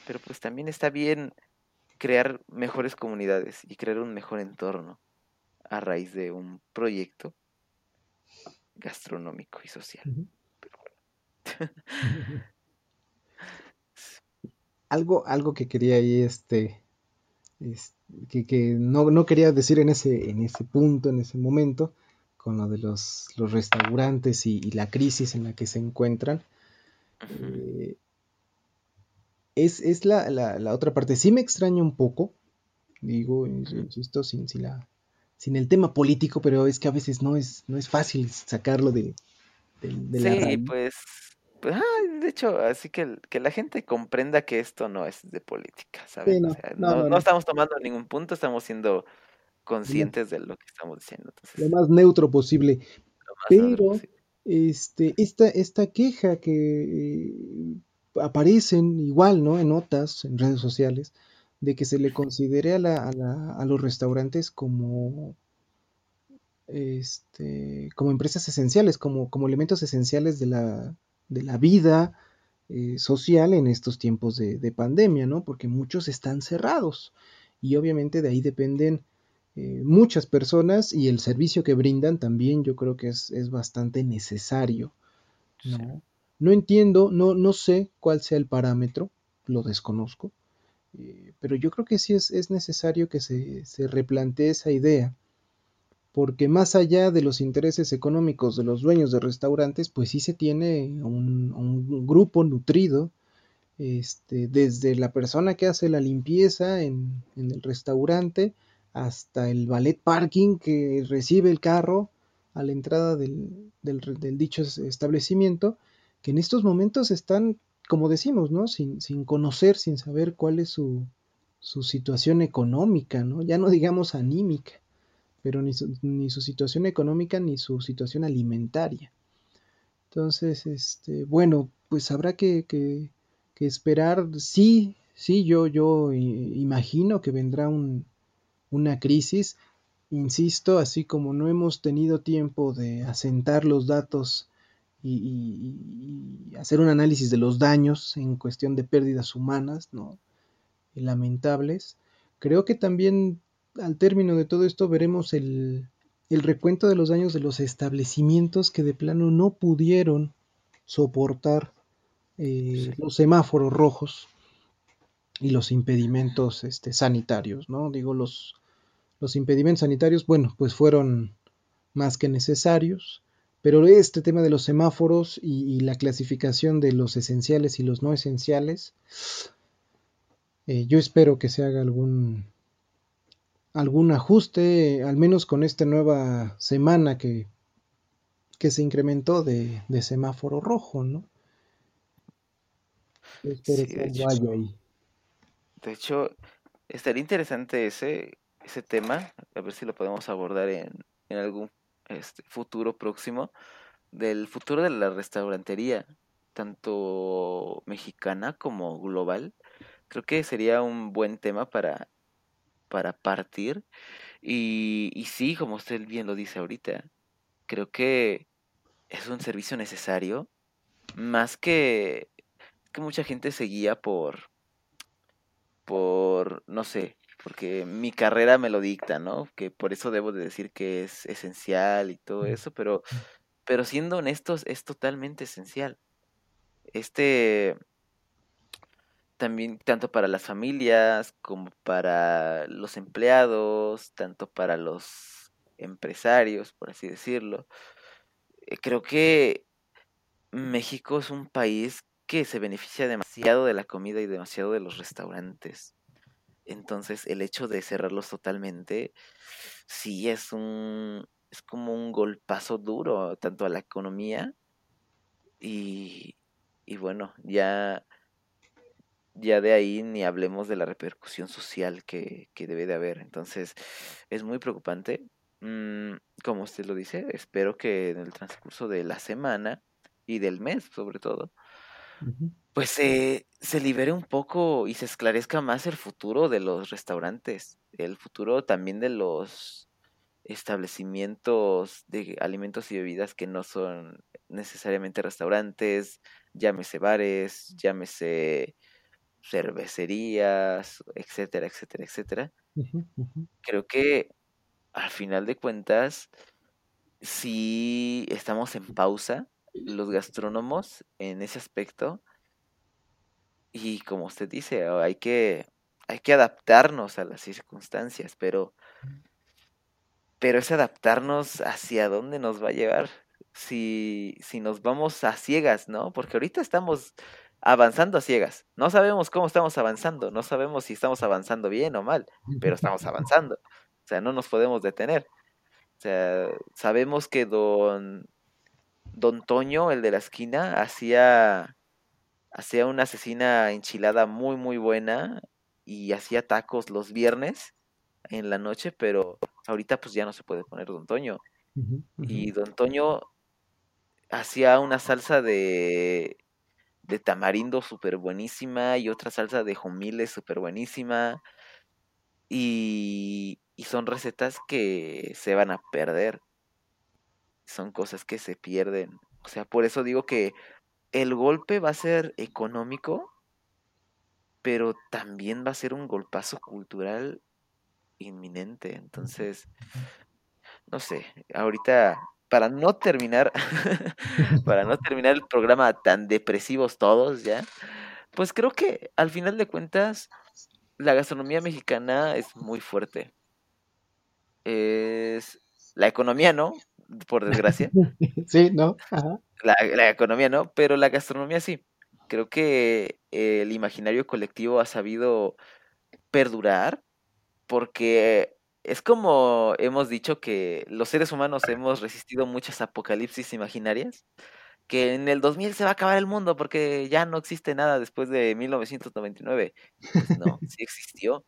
pero pues también está bien crear mejores comunidades y crear un mejor entorno a raíz de un proyecto gastronómico y social. algo, algo que quería ahí, este, que, que no, no, quería decir en ese, en ese punto, en ese momento, con lo de los, los restaurantes y, la crisis en la que se encuentran. Eh, es, la, la, otra parte. Sí me extraña un poco, digo, insisto, sin, sin, la, sin el tema político, pero es que a veces no es, no es fácil sacarlo de, de, sí, pues, pues de hecho, así que, que la gente comprenda que esto no es de política, ¿sabes? no, no, estamos tomando ningún punto, estamos siendo conscientes de lo que estamos diciendo. lo más neutro posible. Pero este, esta, esta queja que eh, aparecen igual, ¿no? En notas, en redes sociales, de que se le considere a, la, a, la, a los restaurantes como este, como empresas esenciales, como, como elementos esenciales de la, de la vida eh, social en estos tiempos de, de, pandemia, ¿no? Porque muchos están cerrados y obviamente de ahí dependen eh, muchas personas y el servicio que brindan también yo creo que es, bastante necesario. ¿no? no entiendo, no, no sé cuál sea el parámetro, lo desconozco, eh, pero yo creo que sí es, es necesario que se, se, replantee esa idea, porque más allá de los intereses económicos de los dueños de restaurantes, pues sí se tiene un, un grupo nutrido, este, desde la persona que hace la limpieza en, en el restaurante, hasta el ballet parking que recibe el carro a la entrada del, dicho establecimiento, que en estos momentos están, como decimos, ¿no? Sin, sin conocer, sin saber cuál es su, su, situación económica, ¿no? Ya no digamos anímica, pero ni su, ni su situación económica ni su situación alimentaria. Entonces, este, bueno, pues habrá que, que, que esperar. Sí, sí, yo, yo imagino que vendrá un, una crisis, insisto, así como no hemos tenido tiempo de asentar los datos y, hacer un análisis de los daños en cuestión de pérdidas humanas, ¿no? lamentables, creo que también al término de todo esto veremos el, recuento de los daños de los establecimientos que de plano no pudieron soportar eh, los semáforos rojos y los impedimentos este, sanitarios, ¿no? Digo, los, los impedimentos sanitarios, bueno, pues fueron más que necesarios, pero este tema de los semáforos y, la clasificación de los esenciales y los no esenciales, eh, yo espero que se haga algún algún ajuste, al menos con esta nueva semana que, que se incrementó de, semáforo rojo, ¿no? espero que haya ahí. De hecho, estaría interesante ese, ese tema, a ver si lo podemos abordar en, en algún este, futuro próximo, del futuro de la restaurantería, tanto mexicana como global. Creo que sería un buen tema para, para partir. Y, y sí, como usted bien lo dice ahorita, creo que es un servicio necesario, más que, que mucha gente se guía por, por, no sé, porque mi carrera me lo dicta, ¿no? Que por eso debo de decir que es esencial y todo eso, pero, pero siendo honestos, es totalmente esencial. Este, también tanto para las familias como para los empleados, tanto para los empresarios, por así decirlo. Eh, creo que México es un país que se beneficia demasiado de la comida y demasiado de los restaurantes. Entonces, el hecho de cerrarlos totalmente, sí es un, es como un golpazo duro, tanto a la economía y, y bueno, ya, ya de ahí ni hablemos de la repercusión social que, que debe de haber. Entonces, es muy preocupante. Mm, como usted lo dice, espero que en el transcurso de la semana y del mes, sobre todo, pues se libere un poco y se esclarezca más el futuro de los restaurantes, el futuro también de los establecimientos de alimentos y bebidas que no son necesariamente restaurantes, llámese bares, llámese cervecerías, etcétera, etcétera, etcétera. Creo que al final de cuentas, si estamos en pausa, los gastrónomos en ese aspecto. Y como usted dice, hay que, hay que adaptarnos a las circunstancias, pero, pero es adaptarnos hacia dónde nos va a llevar. Si, si nos vamos a ciegas, ¿no? Porque ahorita estamos avanzando a ciegas. No sabemos cómo estamos avanzando, no sabemos si estamos avanzando bien o mal, pero estamos avanzando. O sea, no nos podemos detener. O sea, sabemos que don Don Toño, el de la esquina, hacía, hacía una asesina enchilada muy, muy buena y hacía tacos los viernes en la noche, pero ahorita pues ya no se puede poner Don Toño. Y Don Toño hacía una salsa de, de tamarindo súper buenísima y otra salsa de jomile súper buenísima. Y, y son recetas que se van a perder son cosas que se pierden. O sea, por eso digo que el golpe va a ser económico, pero también va a ser un golpazo cultural inminente. Entonces, no sé, ahorita, para no terminar, para no terminar el programa tan depresivos todos ya, pues creo que al final de cuentas, la gastronomía mexicana es muy fuerte. Es la economía, ¿no? Por desgracia. sí, ¿no? La, economía no, pero la gastronomía sí. Creo que el imaginario colectivo ha sabido perdurar porque es como hemos dicho que los seres humanos hemos resistido muchas apocalipsis imaginarias, que en el 2000 se va a acabar el mundo porque ya no existe nada después de 1999. Pues no, sí existió.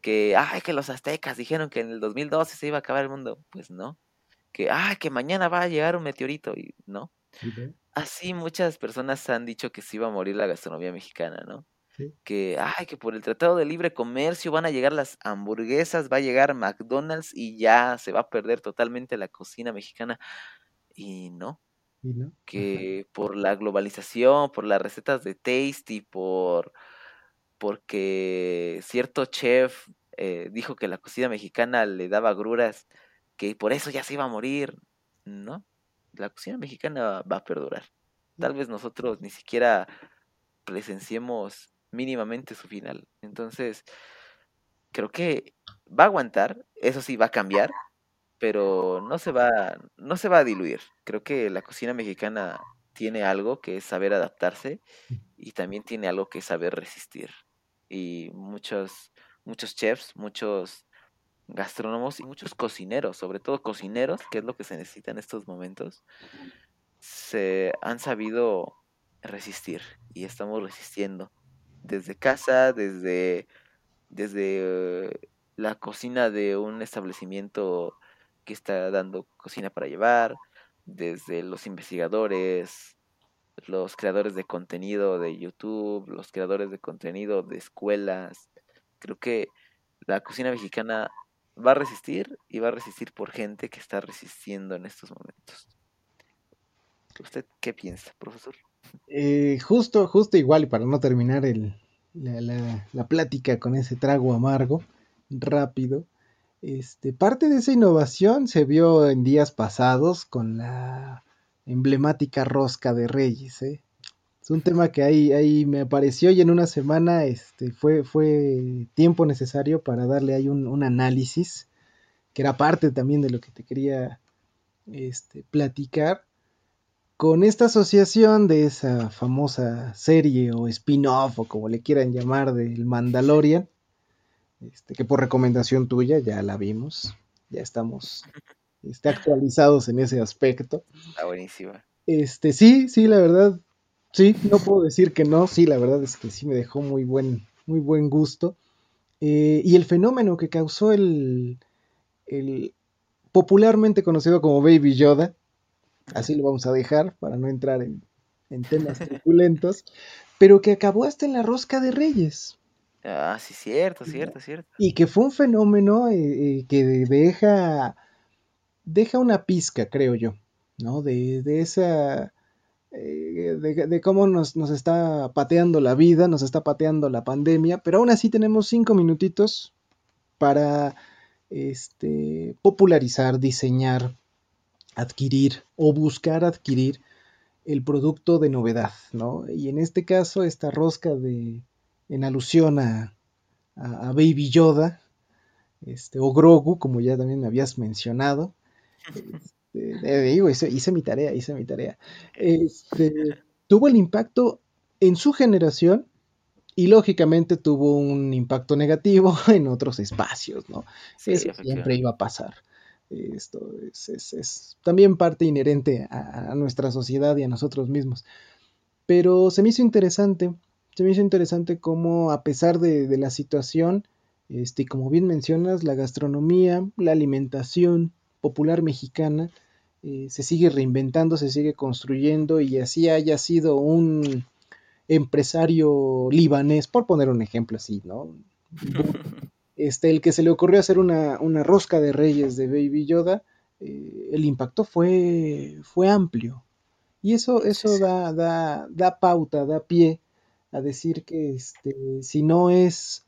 Que, ay, que los aztecas dijeron que en el 2012 se iba a acabar el mundo. Pues no que, ah, que mañana va a llegar un meteorito, y no. Así muchas personas han dicho que se iba a morir la gastronomía mexicana, ¿no? Que, ay, que por el Tratado de Libre Comercio van a llegar las hamburguesas, va a llegar McDonald's y ya se va a perder totalmente la cocina mexicana. Y no. Que por la globalización, por las recetas de Tasty, por porque cierto chef eh, dijo que la cocina mexicana le daba gruras que por eso ya se iba a morir. No, la cocina mexicana va a perdurar. Tal vez nosotros ni siquiera presenciemos mínimamente su final. Entonces, creo que va a aguantar, eso sí va a cambiar, pero no se va, no se va a diluir. Creo que la cocina mexicana tiene algo que es saber adaptarse y también tiene algo que es saber resistir. Y muchos, muchos chefs, muchos gastrónomos y muchos cocineros, sobre todo cocineros, que es lo que se necesita en estos momentos, se han sabido resistir y estamos resistiendo desde casa, desde desde la cocina de un establecimiento que está dando cocina para llevar, desde los investigadores, los creadores de contenido de YouTube, los creadores de contenido de escuelas. Creo que la cocina mexicana va a resistir y va a resistir por gente que está resistiendo en estos momentos. ¿Usted qué piensa, profesor? Eh, justo, justo igual, y para no terminar el, la, la, plática con ese trago amargo, rápido, este, parte de esa innovación se vio en días pasados con la emblemática rosca de Reyes. ¿eh? Es un tema que ahí, ahí me apareció y en una semana este, fue, fue tiempo necesario para darle ahí un, un análisis, que era parte también de lo que te quería este, platicar con esta asociación de esa famosa serie o spin-off o como le quieran llamar del Mandalorian, este, que por recomendación tuya ya la vimos, ya estamos este, actualizados en ese aspecto. Está buenísima. Este, sí, sí, la verdad, sí, no puedo decir que no, sí, la verdad es que sí me dejó muy buen, muy buen gusto. Eh, y el fenómeno que causó el, el popularmente conocido como Baby Yoda, así lo vamos a dejar para no entrar en, temas truculentos, pero que acabó hasta en la rosca de Reyes. Ah, sí, cierto, cierto, cierto. Y que fue un fenómeno eh, eh, que deja, deja una pizca, creo yo, ¿no? De, esa... Eh, de, cómo nos, nos, está pateando la vida, nos está pateando la pandemia, pero aún así tenemos cinco minutitos para este, popularizar, diseñar, adquirir o buscar adquirir el producto de novedad, ¿no? Y en este caso, esta rosca de, en alusión a, a, Baby Yoda, este, o Grogu, como ya también me habías mencionado, este, digo, hice, hice, mi tarea, hice mi tarea, este, tuvo el impacto en su generación y lógicamente tuvo un impacto negativo en otros espacios, ¿no? Eso siempre iba a pasar. Esto es, también parte inherente a, nuestra sociedad y a nosotros mismos. Pero se me hizo interesante, se me hizo interesante cómo a pesar de, la situación, este, como bien mencionas, la gastronomía, la alimentación popular mexicana eh, se sigue reinventando, se sigue construyendo y así haya sido un empresario libanés, por poner un ejemplo así, ¿no? Este, el que se le ocurrió hacer una, rosca de reyes de Baby Yoda, eh, el impacto fue, fue amplio. Y eso, eso da, da, da pauta, da pie a decir que este, si no es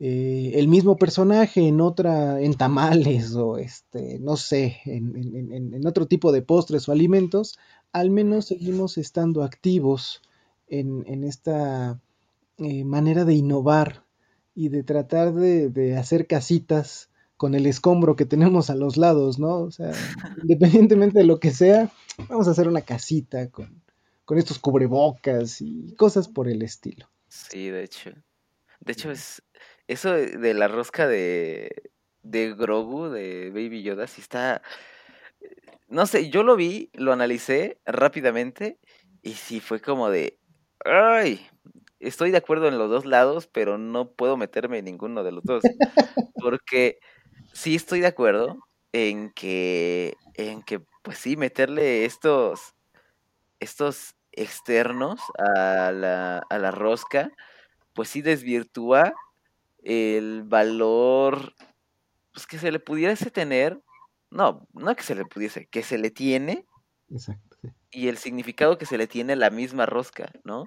eh, el mismo personaje en otra, en tamales o este, no sé, en, otro tipo de postres o alimentos, al menos seguimos estando activos en, esta eh, manera de innovar y de tratar de, hacer casitas con el escombro que tenemos a los lados, ¿no? O sea, independientemente de lo que sea, vamos a hacer una casita con, con estos cubrebocas y cosas por el estilo. Sí, de hecho. De hecho, es eso de la rosca de, de Grogu, de Baby Yoda, sí está... No sé, yo lo vi, lo analicé rápidamente y sí fue como de... ¡Ay! estoy de acuerdo en los dos lados, pero no puedo meterme en ninguno de los dos. Porque sí estoy de acuerdo en que, en que, pues sí, meterle estos, estos externos a la, a la rosca, pues sí desvirtúa el valor pues, que se le pudiese tener, no, no que se le pudiese, que se le tiene, Exacto, y el significado que se le tiene a la misma rosca, ¿no?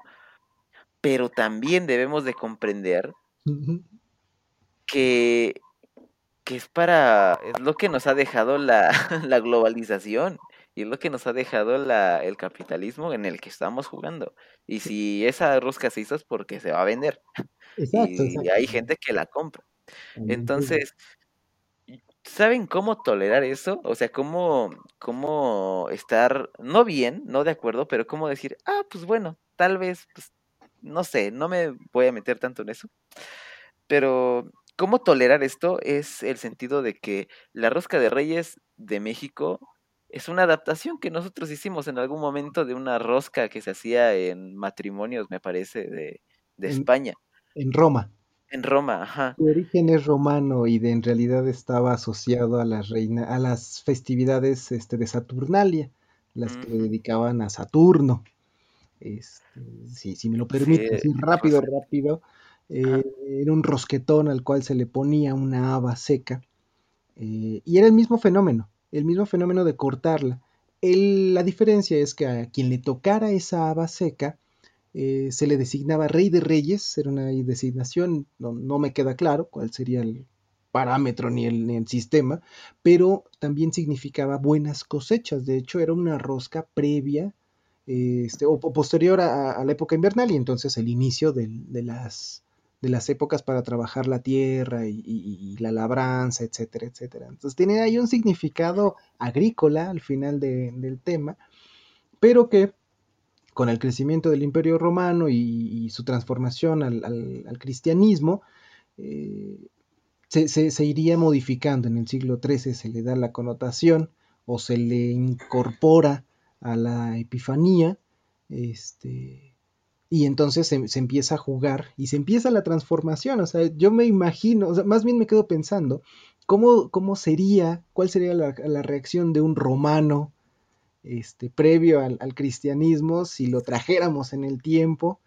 pero también debemos de comprender que, que es para, es lo que nos ha dejado la, la globalización y es lo que nos ha dejado la, el capitalismo en el que estamos jugando. Y si esa rosca se hizo es porque se va a vender. Y, hay gente que la compra. Entonces, ¿saben cómo tolerar eso? O sea, cómo, cómo estar, no bien, no de acuerdo, pero cómo decir, ah, pues bueno, tal vez pues, no sé, no me voy a meter tanto en eso. Pero, ¿cómo tolerar esto? Es el sentido de que la rosca de reyes de México es una adaptación que nosotros hicimos en algún momento de una rosca que se hacía en matrimonios, me parece, de, de España. En Roma. En Roma, ajá. Su origen es romano y de, en realidad estaba asociado a las reina, a las festividades este, de Saturnalia, las que le dedicaban a Saturno. Este, si, me lo permite, rápido, rápido. Eh, era un rosquetón al cual se le ponía una haba seca. Eh, y era el mismo fenómeno, el mismo fenómeno de cortarla. la diferencia es que a quien le tocara esa haba seca, eh, se le designaba rey de reyes, era una designación, no, me queda claro cuál sería el parámetro ni el, sistema, pero también significaba buenas cosechas, de hecho era una rosca previa este, o, posterior a, la época invernal y entonces el inicio de, las, de las épocas para trabajar la tierra y, la labranza, etcétera, etcétera. Entonces tiene ahí un significado agrícola al final del tema, pero que con el crecimiento del Imperio Romano y, su transformación al, cristianismo, eh, se, iría modificando. En el siglo XIII se le da la connotación o se le incorpora a la Epifanía, este, y entonces se, empieza a jugar y se empieza la transformación. O sea, yo me imagino, más bien me quedo pensando, ¿cómo, cómo sería, cuál sería la, la reacción de un romano? Este, previo al, cristianismo, si lo trajéramos en el tiempo,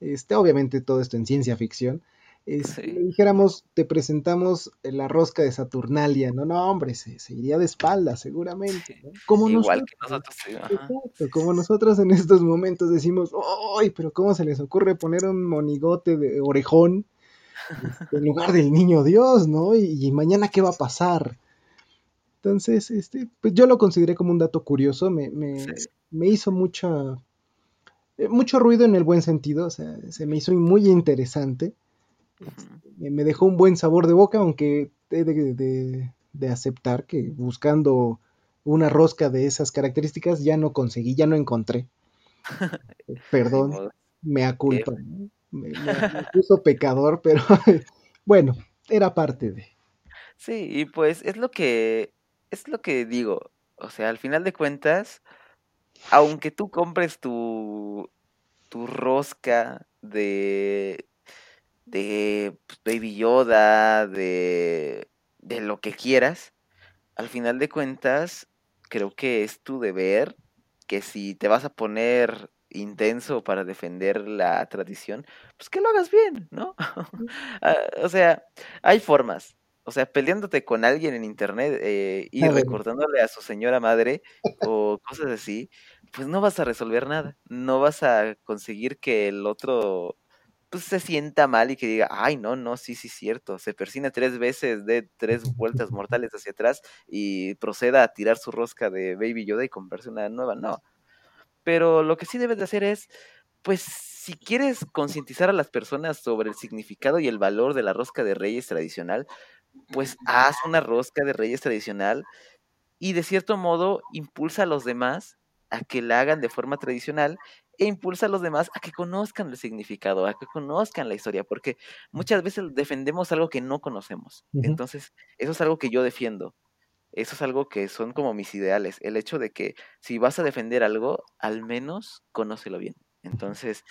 este, obviamente todo esto en ciencia ficción, este, dijéramos, te presentamos la rosca de Saturnalia, no, no, hombre, se, iría de espalda seguramente, Como Igual nosotros, que nosotros, como nosotros en estos momentos decimos, ¡ay, pero cómo se les ocurre poner un monigote de orejón este, en lugar del niño Dios, ¿no? y mañana qué va a pasar? Entonces, este, pues yo lo consideré como un dato curioso, me, me, hizo mucha, eh, mucho ruido en el buen sentido, o sea, se me hizo muy interesante, este, me dejó un buen sabor de boca, aunque he de, de, aceptar que buscando una rosca de esas características ya no conseguí, ya no encontré. Perdón, me aculpa, me, me puso pecador, pero bueno, era parte de. Sí, y pues es lo que es lo que digo. O sea, al final de cuentas, aunque tú compres tu, tu rosca de, de pues, Baby Yoda, de, de lo que quieras, al final de cuentas, creo que es tu deber que si te vas a poner intenso para defender la tradición, pues que lo hagas bien, ¿no? Ah, o sea, hay formas o sea, peleándote con alguien en internet eh, y recordándole a su señora madre o cosas así, pues no vas a resolver nada. No vas a conseguir que el otro pues se sienta mal y que diga, ay, no, no, sí, sí, cierto. Se persina tres veces, de tres vueltas mortales hacia atrás y proceda a tirar su rosca de Baby Yoda y comprarse una nueva. No. Pero lo que sí debes de hacer es, pues, si quieres concientizar a las personas sobre el significado y el valor de la rosca de reyes tradicional, pues haz una rosca de reyes tradicional y de cierto modo impulsa a los demás a que la hagan de forma tradicional e impulsa a los demás a que conozcan el significado, a que conozcan la historia, porque muchas veces defendemos algo que no conocemos. Entonces, eso es algo que yo defiendo. Eso es algo que son como mis ideales. El hecho de que si vas a defender algo, al menos conócelo bien. Entonces,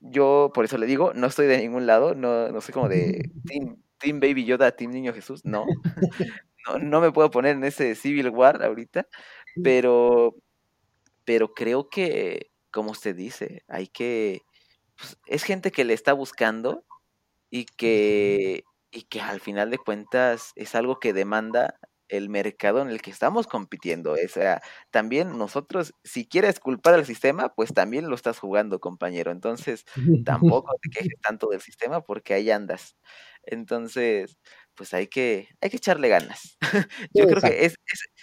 yo por eso le digo, no estoy de ningún lado, no, no soy como de Team Baby Yoda, Team Niño Jesús, no. no, no me puedo poner en ese Civil War ahorita, pero, pero creo que, como usted dice, hay que, pues, es gente que le está buscando y que, y que al final de cuentas es algo que demanda el mercado en el que estamos compitiendo. O sea, también nosotros, si quieres culpar al sistema, pues también lo estás jugando, compañero. Entonces, tampoco te quejes tanto del sistema porque ahí andas. Entonces, pues hay que, hay que echarle ganas. Yo creo que es,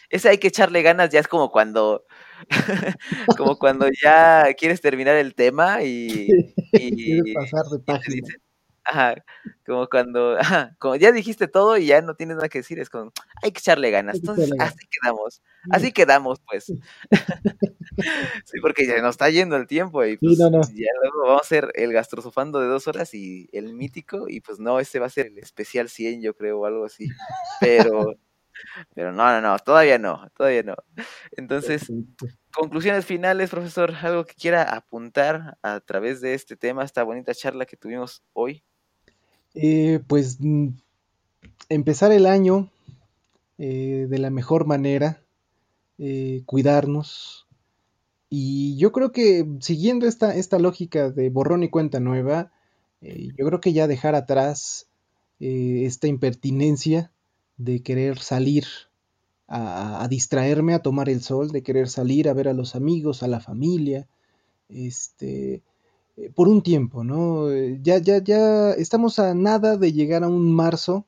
ese hay que echarle ganas ya es como cuando, como cuando ya quieres terminar el tema y, y pasar de página. Ajá, como cuando, ajá, como ya dijiste todo y ya no tienes nada que decir, es como, hay que echarle ganas. Entonces, así quedamos, así quedamos, pues. sí, porque ya nos está yendo el tiempo y pues ya luego vamos a hacer el gastrosofando de dos horas y el mítico, y pues no, ese va a ser el especial 100, yo creo, o algo así. Pero, pero no, no, no, todavía no, todavía no. Entonces, conclusiones finales, profesor, algo que quiera apuntar a través de este tema, esta bonita charla que tuvimos hoy. Eh, pues mm, empezar el año eh, de la mejor manera, eh, cuidarnos. Y yo creo que siguiendo esta, esta lógica de borrón y cuenta nueva, yo creo que ya dejar atrás esta impertinencia de querer salir a, a, distraerme, a tomar el sol, de querer salir a ver a los amigos, a la familia, este, eh, por un tiempo, ¿no? Eh, ya, ya, ya estamos a nada de llegar a un marzo,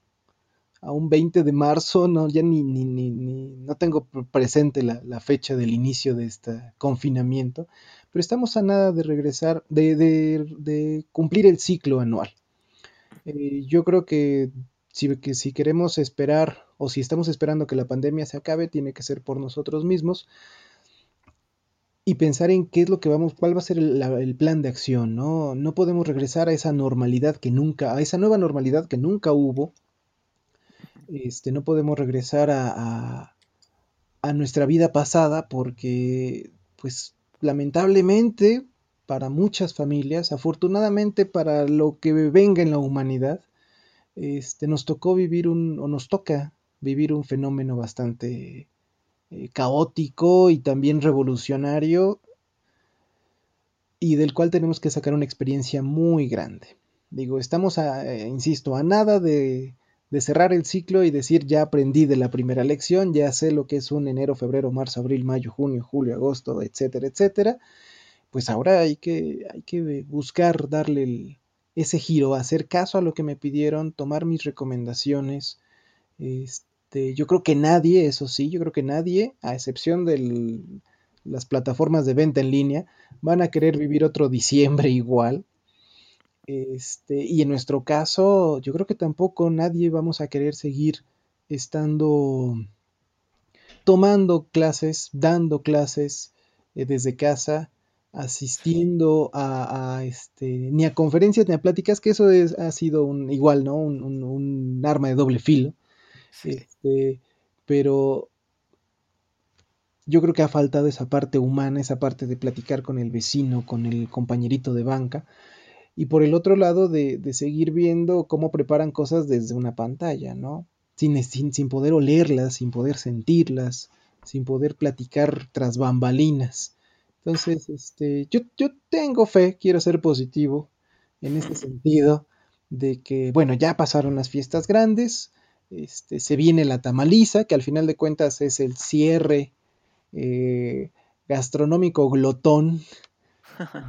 a un 20 de marzo, no, ya ni, ni, ni, ni no tengo presente la, la, fecha del inicio de este confinamiento, pero estamos a nada de regresar, de, de, de cumplir el ciclo anual. Eh, yo creo que si, que si queremos esperar o si estamos esperando que la pandemia se acabe, tiene que ser por nosotros mismos y pensar en qué es lo que vamos, cuál va a ser el, la, el, plan de acción, ¿no? No podemos regresar a esa normalidad que nunca, a esa nueva normalidad que nunca hubo. Este, no podemos regresar a, a, a nuestra vida pasada porque, pues, lamentablemente para muchas familias, afortunadamente para lo que venga en la humanidad, este, nos tocó vivir un, o nos toca vivir un fenómeno bastante eh, caótico y también revolucionario y del cual tenemos que sacar una experiencia muy grande. Digo, estamos, a, eh, insisto, a nada de, de, cerrar el ciclo y decir ya aprendí de la primera lección, ya sé lo que es un enero, febrero, marzo, abril, mayo, junio, julio, agosto, etcétera, etcétera. Pues ahora hay que, hay que buscar darle ese giro, hacer caso a lo que me pidieron, tomar mis recomendaciones, este, este, yo creo que nadie, eso sí, yo creo que nadie, a excepción de las plataformas de venta en línea, van a querer vivir otro diciembre igual. Este, y en nuestro caso, yo creo que tampoco nadie vamos a querer seguir estando tomando clases, dando clases eh, desde casa, asistiendo a, este, ni a conferencias ni a pláticas, que eso es, ha sido un, igual, ¿no? Un arma de doble filo. Sí. Este, pero yo creo que ha faltado esa parte humana, esa parte de platicar con el vecino, con el compañerito de banca, y por el otro lado de, de seguir viendo cómo preparan cosas desde una pantalla, ¿no? Sin, sin, sin, poder olerlas, sin poder sentirlas, sin poder platicar tras bambalinas. Entonces, este, yo, yo tengo fe, quiero ser positivo en ese sentido, de que, bueno, ya pasaron las fiestas grandes, este, se viene la tamaliza, que al final de cuentas es el cierre eh, gastronómico glotón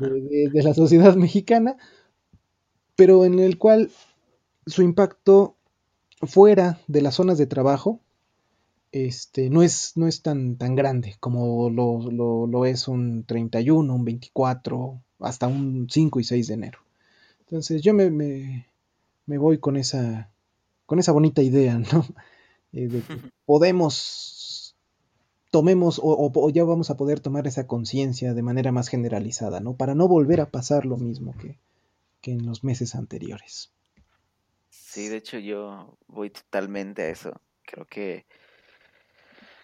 de, de, de, la sociedad mexicana, pero en el cual su impacto fuera de las zonas de trabajo este, no, es, no es tan, tan grande como lo, lo, lo, es un 31, un 24, hasta un 5 y 6 de enero. Entonces yo me, me, me voy con esa, con esa bonita idea, ¿no? Eh, de que podemos, tomemos o, o, ya vamos a poder tomar esa conciencia de manera más generalizada, ¿no? Para no volver a pasar lo mismo que, que en los meses anteriores. Sí, de hecho yo voy totalmente a eso. Creo que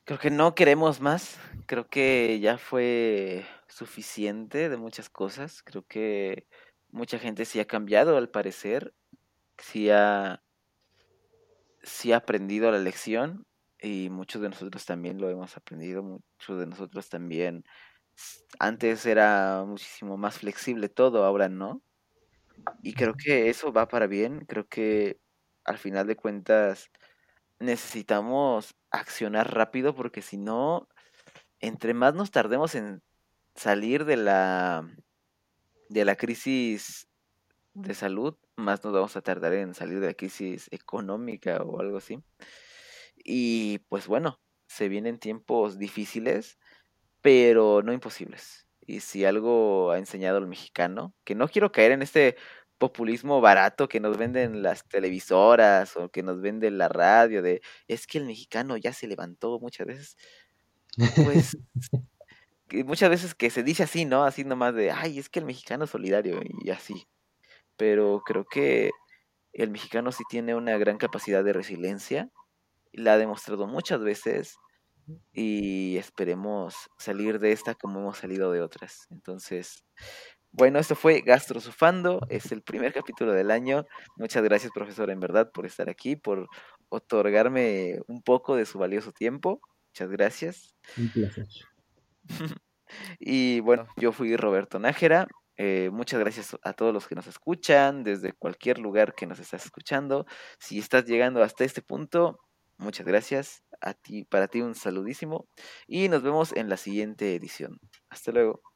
creo que no queremos más. Creo que ya fue suficiente de muchas cosas. Creo que mucha gente sí ha cambiado al parecer. Sí ha sí ha aprendido la lección y muchos de nosotros también lo hemos aprendido, muchos de nosotros también. Antes era muchísimo más flexible todo, ahora no. Y creo que eso va para bien, creo que al final de cuentas necesitamos accionar rápido porque si no, entre más nos tardemos en salir de la de la crisis de salud, más nos vamos a tardar en salir de la crisis económica o algo así. Y pues bueno, se vienen tiempos difíciles, pero no imposibles. Y si algo ha enseñado el mexicano, que no quiero caer en este populismo barato que nos venden las televisoras o que nos vende la radio de es que el mexicano ya se levantó muchas veces. Pues muchas veces que se dice así, ¿no? Así nomás de, ay, es que el mexicano es solidario y así pero creo que el mexicano sí tiene una gran capacidad de resiliencia, la ha demostrado muchas veces y esperemos salir de esta como hemos salido de otras. Entonces, Bueno, esto fue Gastrosufando, es el primer capítulo del año. Muchas gracias, profesor, en verdad, por estar aquí, por otorgarme un poco de su valioso tiempo. Muchas gracias. Un placer. y bueno, yo fui Roberto Nájera. Eh, muchas gracias a todos los que nos escuchan, desde cualquier lugar que nos estás escuchando. Si estás llegando hasta este punto, muchas gracias. A ti, para ti un saludísimo. Y nos vemos en la siguiente edición. Hasta luego.